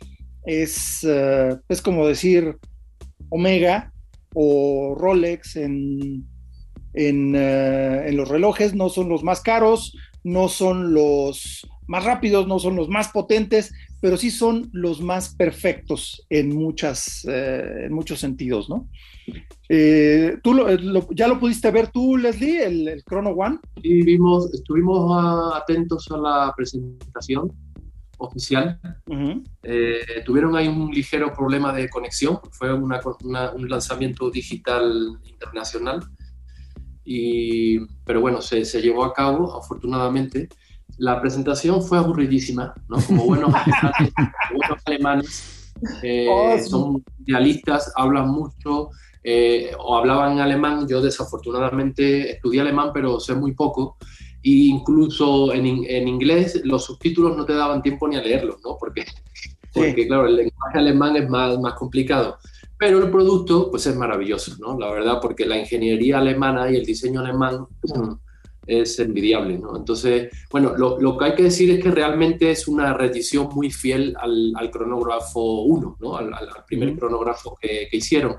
es, eh, es como decir Omega o Rolex en, en, eh, en, los relojes, no son los más caros, no son los más rápidos, no son los más potentes, pero sí son los más perfectos en, muchas, eh, en muchos sentidos, ¿no? ¿Tú ya lo pudiste ver tú, Leslie, el, Chrono One?
Sí, vimos, estuvimos atentos a la presentación oficial. Eh, tuvieron ahí un ligero problema de conexión, fue un lanzamiento digital internacional, y, pero bueno, se, se llevó a cabo, afortunadamente. La presentación fue aburridísima, ¿no? Como buenos, alemanes, eh, oh, son idealistas, hablan mucho, eh, o hablaban alemán. Yo desafortunadamente estudié alemán, pero sé muy poco. E incluso en, en, inglés los subtítulos no te daban tiempo ni a leerlos, ¿no? Porque, porque claro, el lenguaje alemán es más, más complicado. Pero el producto, pues es maravilloso, ¿no? La verdad, porque la ingeniería alemana y el diseño alemán es envidiable, ¿no? Entonces, bueno, lo, lo, que hay que decir es que realmente es una reedición muy fiel al, al cronógrafo 1, ¿no? Al, al primer cronógrafo que, que, hicieron.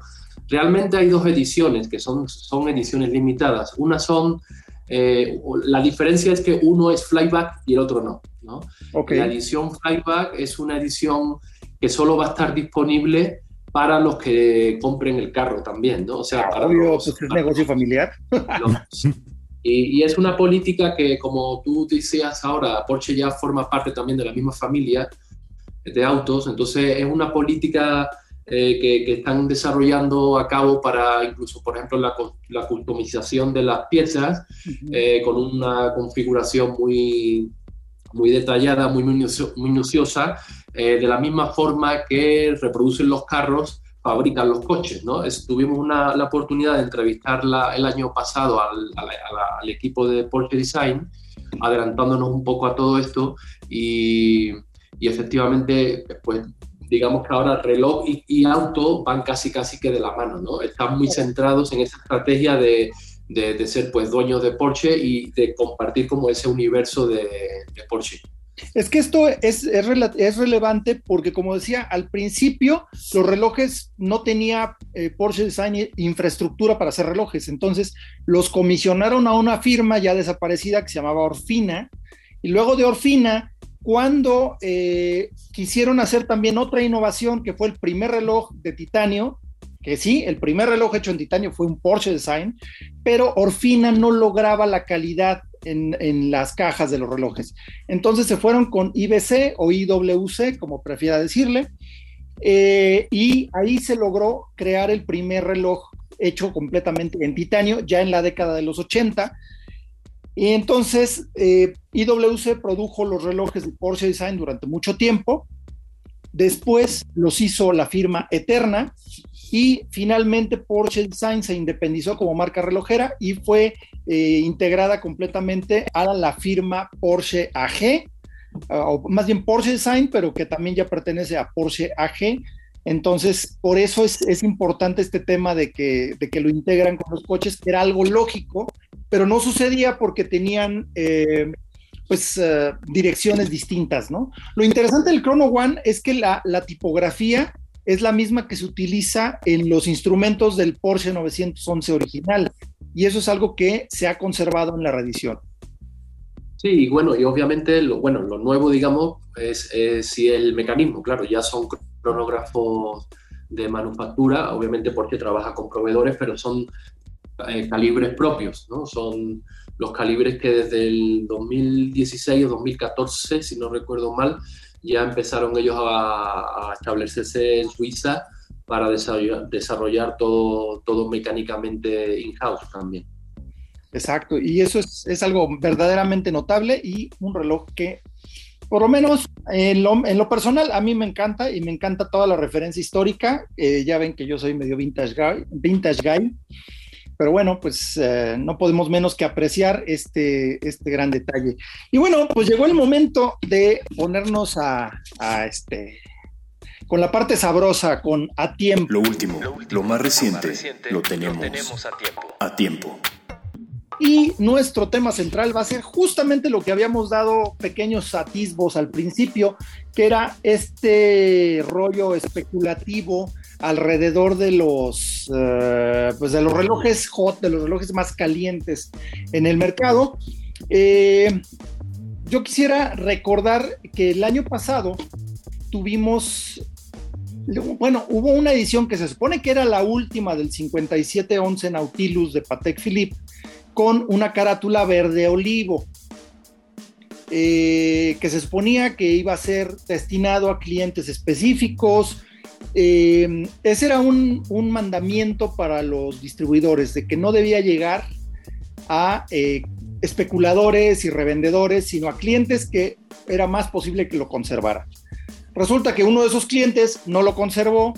Realmente hay dos ediciones que son, son ediciones limitadas. Una son, eh, la diferencia es que uno es flyback y el otro no, ¿no? Okay. La edición flyback es una edición que solo va a estar disponible para los que compren el carro también, ¿no? O sea, para
Obvio, los, pues es negocio familiar.
Los, y, y, es una política que, como tú decías ahora, Porsche ya forma parte también de la misma familia de autos, entonces es una política eh, que, que, están desarrollando a cabo para incluso, por ejemplo, la, la customización de las piezas uh -huh. eh, con una configuración muy, muy detallada, muy minucio, minuciosa, eh, de la misma forma que reproducen los carros fabrican los coches, ¿no? Es, tuvimos una, la oportunidad de entrevistarla el año pasado al, al, al, equipo de Porsche Design, adelantándonos un poco a todo esto y, y efectivamente, pues digamos que ahora reloj y, y, auto van casi casi que de la mano, ¿no? Están muy centrados en esa estrategia de, de, de ser pues dueños de Porsche y de compartir como ese universo de, de Porsche.
Es que esto es, es, es, relevante porque, como decía, al principio los relojes no tenía eh, Porsche Design infraestructura para hacer relojes, entonces los comisionaron a una firma ya desaparecida que se llamaba Orfina, y luego de Orfina, cuando eh, quisieron hacer también otra innovación, que fue el primer reloj de titanio, que sí, el primer reloj hecho en titanio fue un Porsche Design, pero Orfina no lograba la calidad en, en, las cajas de los relojes. Entonces se fueron con IBC o IWC, como prefiera decirle, eh, y ahí se logró crear el primer reloj hecho completamente en titanio, ya en la década de los 80. Y entonces eh, IWC produjo los relojes de Porsche Design durante mucho tiempo. Después los hizo la firma Eterna y finalmente Porsche Design se independizó como marca relojera y fue eh, integrada completamente a la firma Porsche AG, o más bien Porsche Design, pero que también ya pertenece a Porsche AG. Entonces, por eso es, importante este tema de que, lo integran con los coches, era algo lógico, pero no sucedía porque tenían eh, pues uh, direcciones distintas, ¿no? Lo interesante del Chrono One es que la, tipografía es la misma que se utiliza en los instrumentos del Porsche 911 original. Y eso es algo que se ha conservado en la reedición.
Sí, bueno, y obviamente lo, bueno, lo nuevo, digamos, es, es si el mecanismo, claro, ya son cronógrafos de manufactura, obviamente porque trabaja con proveedores, pero son eh, calibres propios, ¿no? Son los calibres que desde el 2016 o 2014, si no recuerdo mal, ya empezaron ellos a, establecerse en Suiza para desarrollar, desarrollar todo, todo mecánicamente in-house también.
Exacto, y eso es, es, algo verdaderamente notable y un reloj que, por lo menos en lo, en lo personal, a mí me encanta y me encanta toda la referencia histórica. Eh, ya ven que yo soy medio vintage guy, vintage guy pero bueno, pues eh, no podemos menos que apreciar este, este gran detalle. Y bueno, pues llegó el momento de ponernos a, a este con la parte sabrosa, con a tiempo.
Lo último, lo, último, lo más, reciente, lo más reciente, lo tenemos, lo tenemos a tiempo. A tiempo.
Y nuestro tema central va a ser justamente lo que habíamos dado pequeños atisbos al principio, que era este rollo especulativo alrededor de los, eh, pues de los relojes hot, de los relojes más calientes en el mercado. Eh, yo quisiera recordar que el año pasado tuvimos, bueno, hubo una edición que se supone que era la última del 5711 Nautilus de Patek Philippe con una carátula verde olivo. Eh, que se suponía que iba a ser destinado a clientes específicos. Eh, ese era un, mandamiento para los distribuidores de que no debía llegar a eh, especuladores y revendedores, sino a clientes que era más posible que lo conservaran. Resulta que uno de esos clientes no lo conservó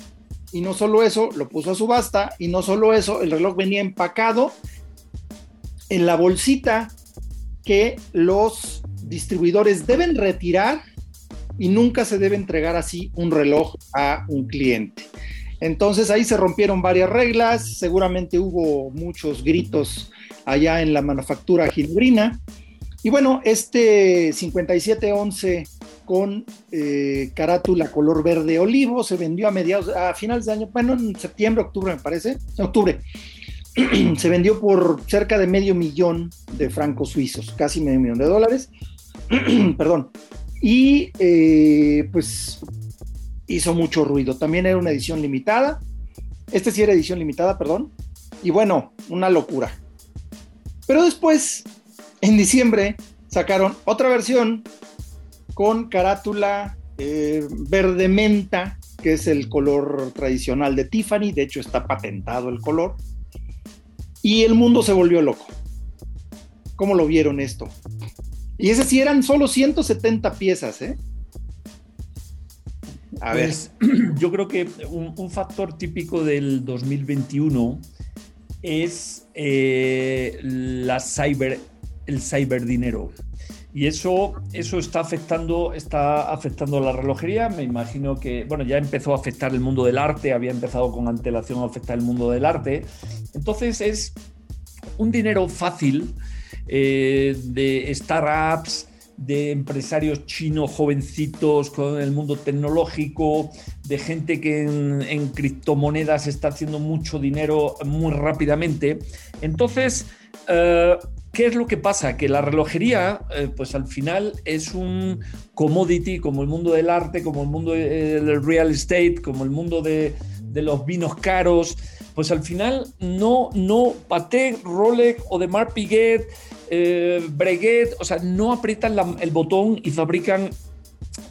y no solo eso, lo puso a subasta y no solo eso, el reloj venía empacado en la bolsita que los distribuidores deben retirar y nunca se debe entregar así un reloj a un cliente. Entonces ahí se rompieron varias reglas, seguramente hubo muchos gritos allá en la manufactura ginubrina. Y bueno, este 5711 con eh, carátula color verde olivo se vendió a mediados, a finales de año, bueno, en septiembre, octubre me parece, octubre. se vendió por cerca de medio millón de francos suizos, casi medio millón de dólares. Perdón. Y eh, pues hizo mucho ruido. También era una edición limitada. Este sí era edición limitada, perdón. Y bueno, una locura. Pero después, en diciembre, sacaron otra versión con carátula eh, verde menta, que es el color tradicional de Tiffany. De hecho, está patentado el color. Y el mundo se volvió loco. ¿Cómo lo vieron esto? Y ese sí eran solo 170 piezas, ¿eh?
A ver. Pues, yo creo que un, factor típico del 2021 es eh, la cyber, el cyberdinero. Y eso, eso está afectando, está afectando la relojería. Me imagino que, bueno, ya empezó a afectar el mundo del arte, había empezado con antelación a afectar el mundo del arte. Entonces es un dinero fácil eh, de startups, de empresarios chinos jovencitos con el mundo tecnológico, de gente que en, criptomonedas está haciendo mucho dinero muy rápidamente. Entonces, eh, ¿Qué es lo que pasa? Que la relojería, eh, pues al final es un commodity como el mundo del arte, como el mundo del real estate, como el mundo de, los vinos caros. Pues al final no, no Patek, Rolex o de Marc Piguet, eh, Breguet, o sea, no aprietan el botón y fabrican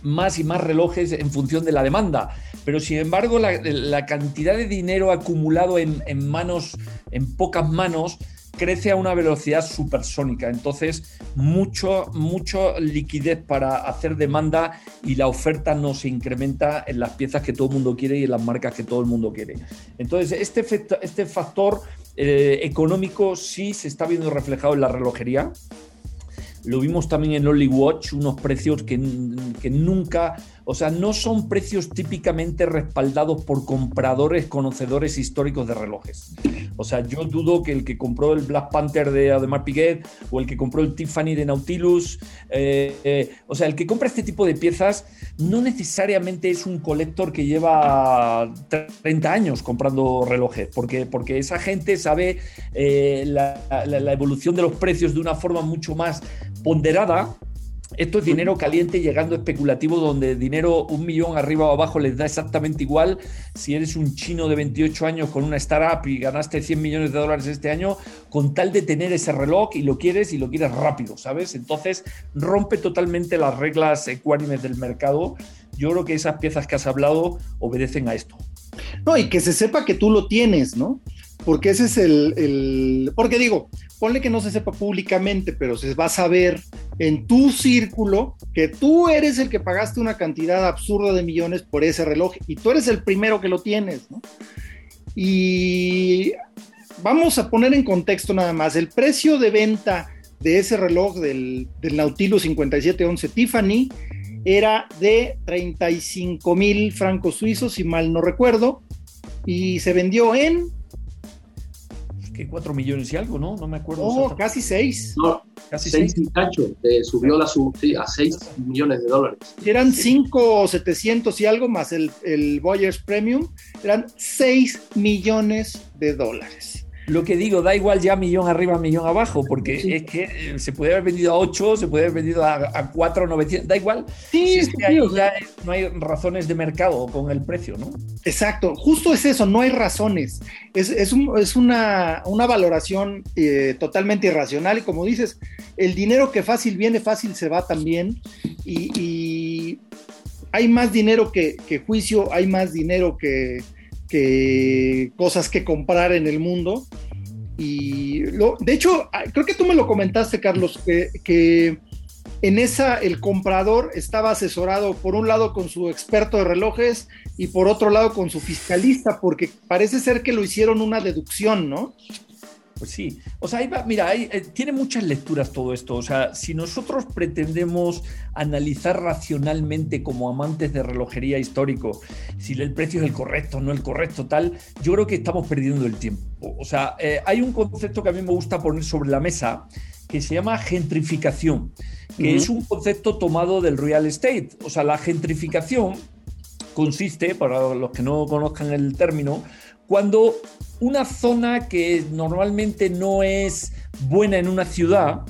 más y más relojes en función de la demanda. Pero sin embargo, la, cantidad de dinero acumulado en manos, en pocas manos, crece a una velocidad supersónica. Entonces, mucho, mucho liquidez para hacer demanda y la oferta no se incrementa en las piezas que todo el mundo quiere y en las marcas que todo el mundo quiere. Entonces, este, este factor eh, económico sí se está viendo reflejado en la relojería. Lo vimos también en Only Watch, unos precios que, que nunca o sea, no son precios típicamente respaldados por compradores conocedores históricos de relojes. O sea, yo dudo que el que compró el Black Panther de Ademar Piguet o el que compró el Tiffany de Nautilus, eh, eh, o sea, el que compra este tipo de piezas no necesariamente es un colector que lleva 30 años comprando relojes, porque, porque esa gente sabe eh, la evolución de los precios de una forma mucho más ponderada esto es dinero caliente llegando especulativo, donde dinero un millón arriba o abajo les da exactamente igual. Si eres un chino de 28 años con una startup y ganaste 100 millones de dólares este año, con tal de tener ese reloj y lo quieres y lo quieres rápido, ¿sabes? Entonces rompe totalmente las reglas ecuánimes del mercado. Yo creo que esas piezas que has hablado obedecen a esto.
No, y que se sepa que tú lo tienes, ¿no? Porque ese es el, el, Porque digo, ponle que no se sepa públicamente, pero se va a saber en tu círculo que tú eres el que pagaste una cantidad absurda de millones por ese reloj y tú eres el primero que lo tienes, ¿no? Y vamos a poner en contexto nada más, el precio de venta de ese reloj del, del Nautilus 5711 Tiffany era de 35 mil francos suizos, si mal no recuerdo, y se vendió en
que 4 millones y algo, ¿no? No me acuerdo.
Oh, casi 6.
No, casi 6 y cacho. Eh, subió la sub, sí, a 6 millones de dólares.
Eran 5 700 y algo más el, el Voyage Premium. Eran 6 millones de dólares.
Lo que digo, da igual ya millón arriba, millón abajo, porque es que eh, se puede haber vendido a 8, se puede haber vendido a, a 4, 900, da igual.
Sí,
es que ahí ya no hay razones de mercado con el precio, ¿no?
Exacto, justo es eso, no hay razones. Es, es, un, es una, una, valoración eh, totalmente irracional y como dices, el dinero que fácil viene, fácil se va también. Y, y hay más dinero que, que juicio, hay más dinero que que cosas que comprar en el mundo. Y lo, de hecho, ah, creo que tú me lo comentaste, Carlos, que, que, en esa el comprador estaba asesorado por un lado con su experto de relojes y por otro lado con su fiscalista, porque parece ser que lo hicieron una deducción, ¿no?
Pues sí, o sea, ahí va, mira, ahí, eh, tiene muchas lecturas todo esto. O sea, si nosotros pretendemos analizar racionalmente como amantes de relojería histórico, si el precio es el correcto, no el correcto, tal, yo creo que estamos perdiendo el tiempo. O sea, eh, hay un concepto que a mí me gusta poner sobre la mesa que se llama gentrificación, que uh -huh. es un concepto tomado del real estate. O sea, la gentrificación consiste, para los que no conozcan el término, cuando una zona que normalmente no es buena en una ciudad,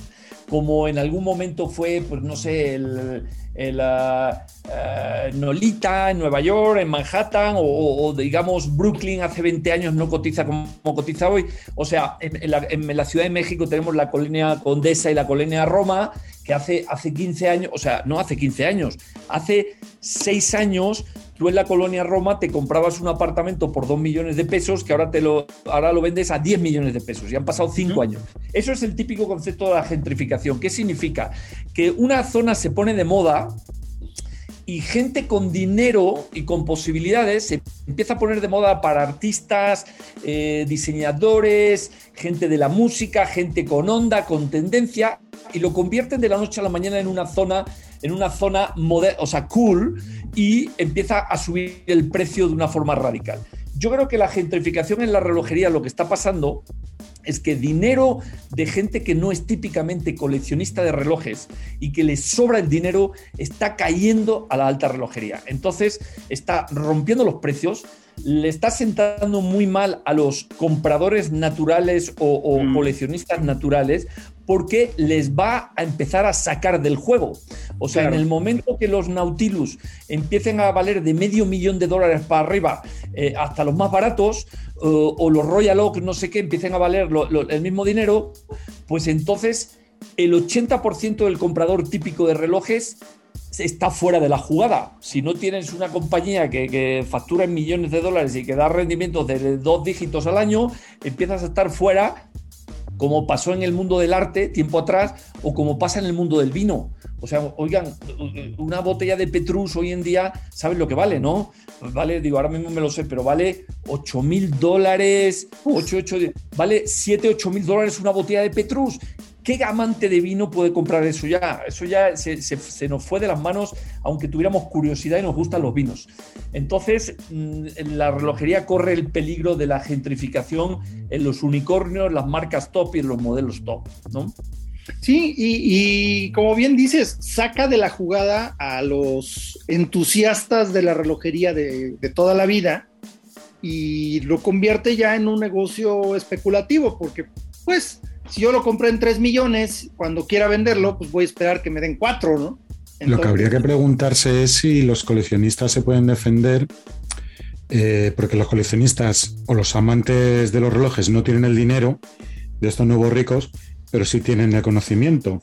como en algún momento fue, pues no sé, el, el uh, Nolita en Nueva York, en Manhattan, o, digamos Brooklyn hace 20 años no cotiza como, cotiza hoy. O sea, en, la, en, la, Ciudad de México tenemos la colonia Condesa y la colonia Roma, que hace, hace 15 años, o sea, no hace 15 años, hace 6 años tú en la colonia Roma te comprabas un apartamento por 2 millones de pesos que ahora, te lo, ahora lo vendes a 10 millones de pesos y han pasado 5 años. Eso es el típico concepto de la gentrificación. ¿Qué significa? Que una zona se pone de moda y gente con dinero y con posibilidades se empieza a poner de moda para artistas, eh, diseñadores, gente de la música, gente con onda, con tendencia, y lo convierten de la noche a la mañana en una zona, en una zona moderna, o sea, cool, y empieza a subir el precio de una forma radical. Yo creo que la gentrificación en la relojería lo que está pasando es que dinero de gente que no es típicamente coleccionista de relojes y que les sobra el dinero está cayendo a la alta relojería. Entonces está rompiendo los precios, le está sentando muy mal a los compradores naturales o, o mm. coleccionistas naturales porque les va a empezar a sacar del juego. O sea, claro. en el momento que los Nautilus empiecen a valer de medio millón de dólares para arriba eh, hasta los más baratos, o los Royal Oak, no sé qué, empiecen a valer lo, lo, el mismo dinero, pues entonces el 80% del comprador típico de relojes está fuera de la jugada. Si no tienes una compañía que, que, factura en millones de dólares y que da rendimientos de dos dígitos al año, empiezas a estar fuera como pasó en el mundo del arte tiempo atrás o como pasa en el mundo del vino. O sea, oigan, una botella de Petrus hoy en día, ¿saben lo que vale, no? Vale, digo, ahora mismo me lo sé, pero vale 8 mil dólares, 8, 8, vale 7, 8 mil dólares una botella de Petrus. ¿Qué amante de vino puede comprar eso ya? Eso ya se, se, se, nos fue de las manos, aunque tuviéramos curiosidad y nos gustan los vinos. Entonces, mm, la relojería corre el peligro de la gentrificación en los unicornios, las marcas top y los modelos top, ¿no?
Sí, y, como bien dices, saca de la jugada a los entusiastas de la relojería de toda la vida y lo convierte ya en un negocio especulativo, porque pues si yo lo compré en 3 millones, cuando quiera venderlo, pues voy a esperar que me den 4, ¿no?
Lo que habría que preguntarse es si los coleccionistas se pueden defender, eh, porque los coleccionistas o los amantes de los relojes no tienen el dinero de estos nuevos ricos, pero sí tienen el conocimiento.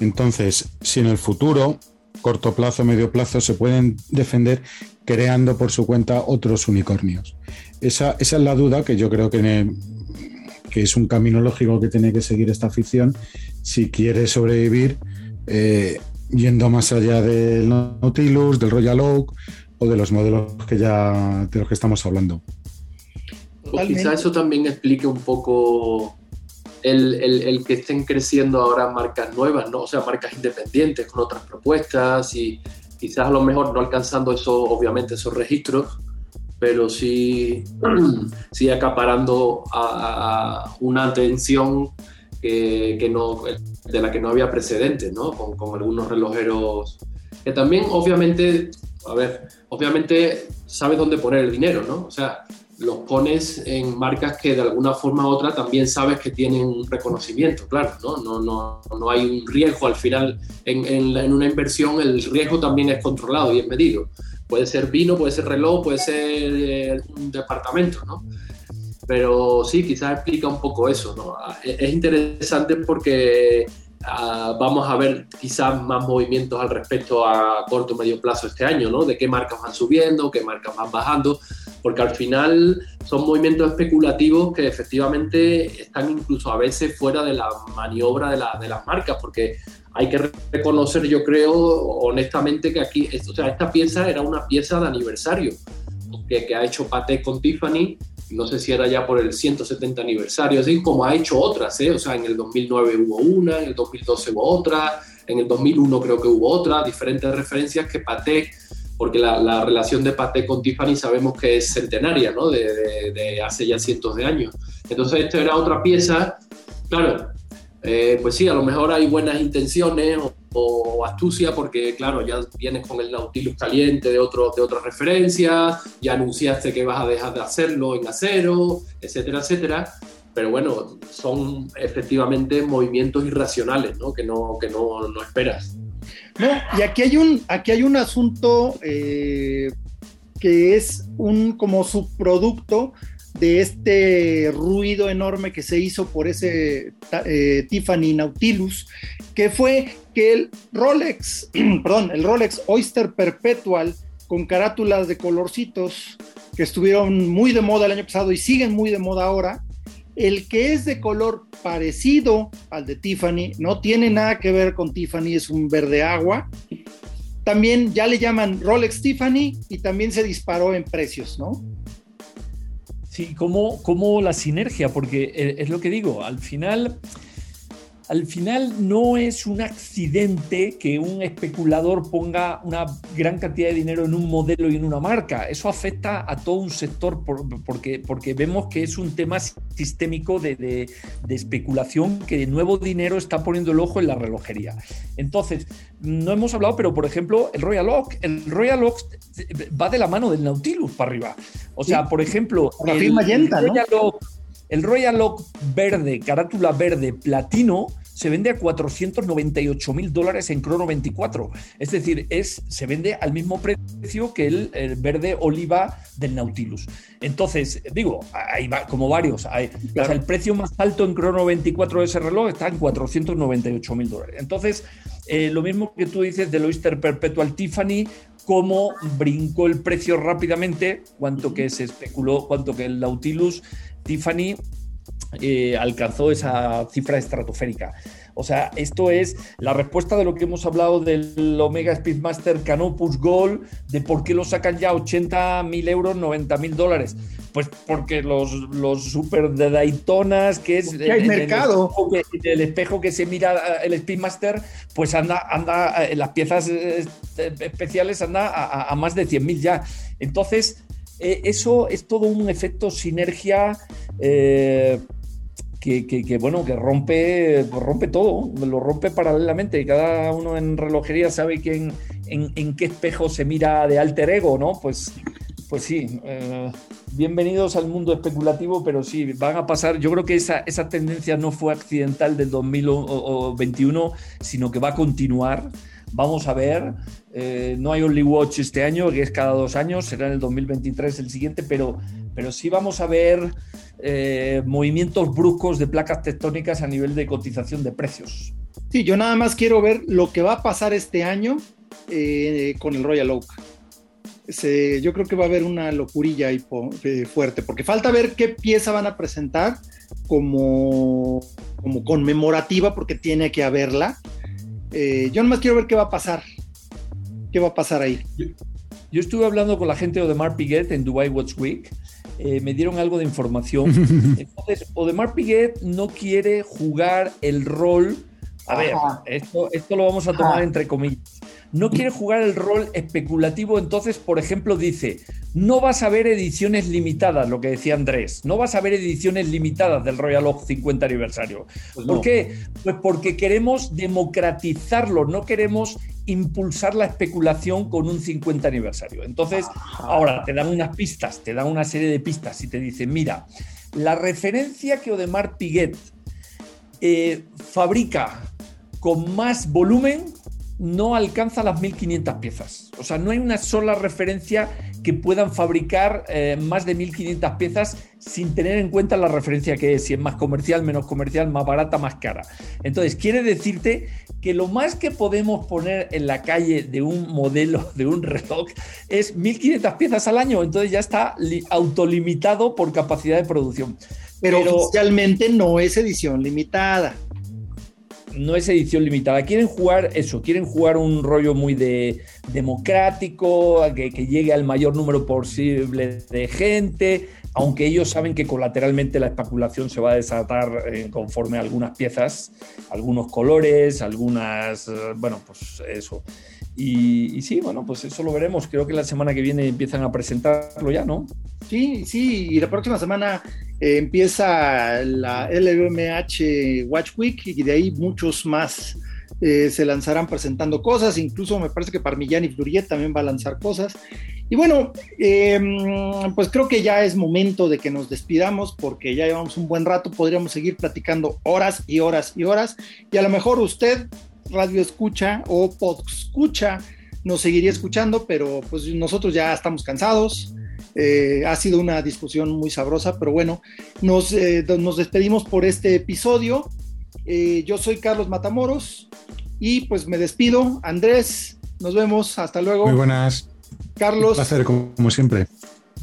Entonces, si en el futuro, corto plazo, medio plazo, se pueden defender creando por su cuenta otros unicornios. Esa, esa es la duda que yo creo que que es un camino lógico que tiene que seguir esta afición si quiere sobrevivir eh, yendo más allá del Nautilus, del Royal Oak o de los modelos que ya de los que estamos hablando.
O quizá eso también explique un poco el, el, el, que estén creciendo ahora marcas nuevas, ¿no? O sea, marcas independientes con otras propuestas y quizás a lo mejor no alcanzando eso, obviamente, esos registros, pero sí, sí acaparando a, una atención que, no, de la que no había precedentes, ¿no? Con, con algunos relojeros que también, obviamente, a ver, obviamente sabes dónde poner el dinero, ¿no? O sea, los pones en marcas que de alguna forma u otra también sabes que tienen un reconocimiento, claro, ¿no? No, no, no hay un riesgo al final en, en, una inversión, el riesgo también es controlado y es medido. Puede ser vino, puede ser reloj, puede ser eh, un departamento, ¿no? Pero sí, quizás explica un poco eso, ¿no? Es interesante porque Ah, vamos a ver quizás más movimientos al respecto a corto o medio plazo este año, ¿no? De qué marcas van subiendo, qué marcas van bajando, porque al final son movimientos especulativos que efectivamente están incluso a veces fuera de la maniobra de, de las marcas, porque hay que reconocer, yo creo, honestamente, que aquí, o sea, esta pieza era una pieza de aniversario que, que ha hecho Patek con Tiffany no sé si era ya por el 170 aniversario, así como ha hecho otras, ¿eh? o sea, en el 2009 hubo una, en el 2012 hubo otra, en el 2001 creo que hubo otra, diferentes referencias que Patek, porque la, relación de Patek con Tiffany sabemos que es centenaria, ¿no? De, de, hace ya cientos de años. Entonces, esto era otra pieza, claro, eh, pues sí, a lo mejor hay buenas intenciones o, astucia porque, claro, ya vienes con el Nautilus caliente de, otro, de otras referencias, ya anunciaste que vas a dejar de hacerlo en acero, etcétera, etcétera. Pero bueno, son efectivamente movimientos irracionales, ¿no? Que no, que no, no esperas.
No, y aquí hay un, aquí hay un asunto eh, que es un como subproducto de este ruido enorme que se hizo por ese eh, Tiffany Nautilus, que fue que el Rolex, perdón, el Rolex Oyster Perpetual con carátulas de colorcitos que estuvieron muy de moda el año pasado y siguen muy de moda ahora, el que es de color parecido al de Tiffany, no tiene nada que ver con Tiffany, es un verde agua. También ya le llaman Rolex Tiffany y también se disparó en precios, ¿no?
Sí, como, como la sinergia, porque eh, es lo que digo, al final al final no es un accidente que un especulador ponga una gran cantidad de dinero en un modelo y en una marca. Eso afecta a todo un sector porque, porque vemos que es un tema sistémico de, especulación que de nuevo dinero está poniendo el ojo en la relojería. Entonces, no hemos hablado, pero por ejemplo, el Royal Oak. El Royal Oak va de la mano del Nautilus para arriba. O sea, por ejemplo,
el, Royal
Oak, el Royal Oak verde, carátula verde, platino, se vende a 498 mil dólares en Crono 24. Es decir, es, se vende al mismo precio que el, verde oliva del Nautilus. Entonces, digo, hay como varios. Hay, el precio más alto en Crono 24 de ese reloj está en 498 mil dólares. Entonces, eh, lo mismo que tú dices del Oyster Perpetual Tiffany, cómo brincó el precio rápidamente, cuanto que se especuló, cuanto que el Nautilus Tiffany eh, alcanzó esa cifra estratosférica. O sea, esto es la respuesta de lo que hemos hablado del Omega Speedmaster Canopus Gold, de por qué lo sacan ya 80 mil euros, 90 mil dólares. Pues porque los, los super de Daytonas, que es
el, hay mercado.
El espejo, que, se mira el Speedmaster, pues anda, anda en las piezas eh, especiales anda a, más de 100 mil ya. Entonces, eh, eso es todo un efecto sinergia. Eh, que, bueno, que rompe, rompe todo, lo rompe paralelamente. Cada uno en relojería sabe quién, en, qué espejo se mira de alter ego, ¿no? Pues, pues sí, eh, bienvenidos al mundo especulativo, pero sí, van a pasar, yo creo que esa, esa tendencia no fue accidental del 2021, sino que va a continuar. Vamos a ver, eh, no hay Only Watch este año, que es cada dos años, será en el 2023 el siguiente, pero, pero sí vamos a ver eh, movimientos bruscos de placas tectónicas a nivel de cotización de precios.
Sí, yo nada más quiero ver lo que va a pasar este año eh, con el Royal Oak. yo creo que va a haber una locurilla ahí eh, fuerte, porque falta ver qué pieza van a presentar como, como conmemorativa, porque tiene que haberla. yo nada más quiero ver qué va a pasar. ¿Qué va a pasar ahí?
Yo, estuve hablando con la gente de Odemar Piguet en Dubai Watch Week eh, me dieron algo de información. Entonces, Odemar Piguet no quiere jugar el rol. A ver, esto, esto lo vamos a tomar entre comillas. no quiere jugar el rol especulativo, entonces, por ejemplo, dice, no vas a ver ediciones limitadas, lo que decía Andrés, no vas a ver ediciones limitadas del Royal Oak 50 aniversario. Pues ¿Por qué? Pues porque queremos democratizarlo, no queremos impulsar la especulación con un 50 aniversario. Entonces, ahora te dan unas pistas, te dan una serie de pistas y te dicen, mira, la referencia que Odemar Piguet eh, fabrica con más volumen no alcanza las 1500 piezas. O sea, no hay una sola referencia que puedan fabricar eh, más de 1500 piezas sin tener en cuenta la referencia que es, si es más comercial, menos comercial, más barata, más cara. Entonces, quiere decirte que lo más que podemos poner en la calle de un modelo, de un reloj, es 1500 piezas al año. Entonces ya está autolimitado por capacidad de producción.
Pero, Pero oficialmente no es edición limitada
no es edición limitada. Quieren jugar eso, quieren jugar un rollo muy de democrático, que, llegue al mayor número posible de gente, aunque ellos saben que colateralmente la especulación se va a desatar eh, conforme a algunas piezas, algunos colores, algunas, eh, bueno, pues eso. Y, sí, bueno, pues eso lo veremos. Creo que la semana que viene empiezan a presentarlo ya, ¿no?
Sí, sí, y la próxima semana eh, empieza la LVMH Watch Week y de ahí muchos más eh, se lanzarán presentando cosas. Incluso me parece que Parmigiani Fluriet también va a lanzar cosas. Y bueno, em, pues creo que ya es momento de que nos despidamos porque ya llevamos un buen rato. Podríamos seguir platicando horas y horas y horas. Y a lo mejor usted radio escucha o pod escucha nos seguiría escuchando, pero pues nosotros ya estamos cansados. Eh, ha sido una discusión muy sabrosa, pero bueno, nos, eh, nos despedimos por este episodio. Eh, yo soy Carlos Matamoros y pues me despido. Andrés, nos vemos. Hasta luego.
Muy buenas.
Carlos.
Un placer, como siempre.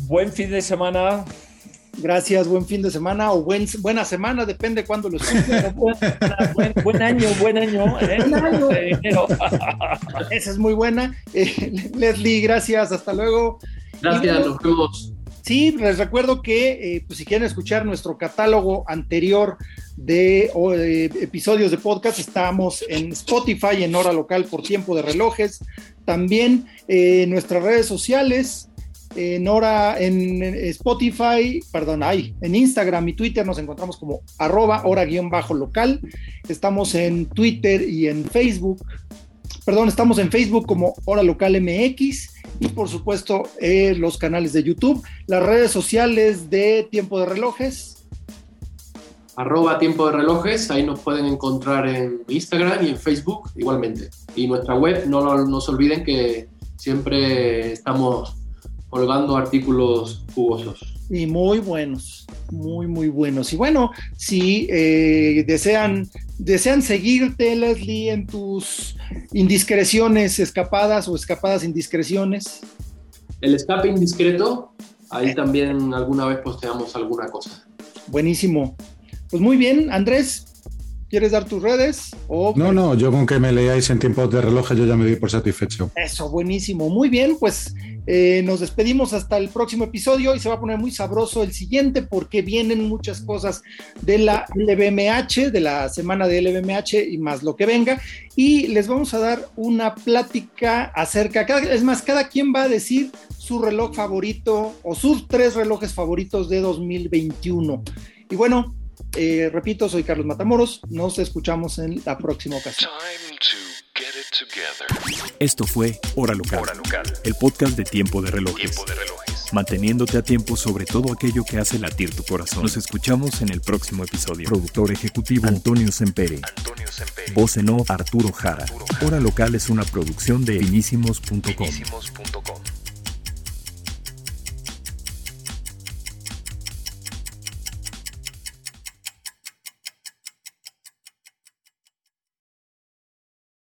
Buen fin de semana.
Gracias, buen fin de semana o buen, buena semana, depende cuándo lo
escuchen. buen, año, buen año. ¿eh?
Esa es muy buena. Eh, Leslie, gracias, hasta luego.
Gracias, nos vemos.
Sí, les recuerdo que eh, pues, si quieren escuchar nuestro catálogo anterior de episodios de podcast, estamos en Spotify, en hora local por tiempo de relojes. También en nuestras redes sociales, en hora, en Spotify, perdón, ahí, en Instagram y Twitter nos encontramos como arroba hora guion bajo local. Estamos en Twitter y en Facebook. Perdón, estamos en Facebook como Hora Local MX y por supuesto eh, los canales de YouTube, las redes sociales de Tiempo de Relojes.
Arroba Tiempo de Relojes, ahí nos pueden encontrar en Instagram y en Facebook igualmente. Y nuestra web, no, no se olviden que siempre estamos colgando artículos jugosos.
Y muy buenos, muy, muy buenos. Y bueno, si eh, desean, desean seguirte, Leslie, en tus indiscreciones escapadas o escapadas indiscreciones.
El escape indiscreto, ahí también alguna vez posteamos alguna cosa.
Buenísimo. Pues muy bien, Andrés, ¿Quieres dar tus redes?
No, no, yo con que me leáis en tiempos de reloj yo ya me doy por satisfecho.
Eso, buenísimo. Muy bien, pues eh, nos despedimos hasta el próximo episodio y se va a poner muy sabroso el siguiente porque vienen muchas cosas de la LVMH, de la semana de LVMH y más lo que venga. Y les vamos a dar una plática acerca, es más, cada quien va a decir su reloj favorito o sus tres relojes favoritos de 2021. Y bueno, eh, repito, soy Carlos Matamoros. Nos escuchamos en la próxima ocasión.
Esto fue Hora Local, el podcast de Tiempo de Relojes. Manteniéndote a tiempo sobre todo aquello que hace latir tu corazón. Nos escuchamos en el próximo episodio. Productor ejecutivo Antonio Sempere. Antonio Voz en off Arturo Jara. Hora Local es una producción de finísimos.com.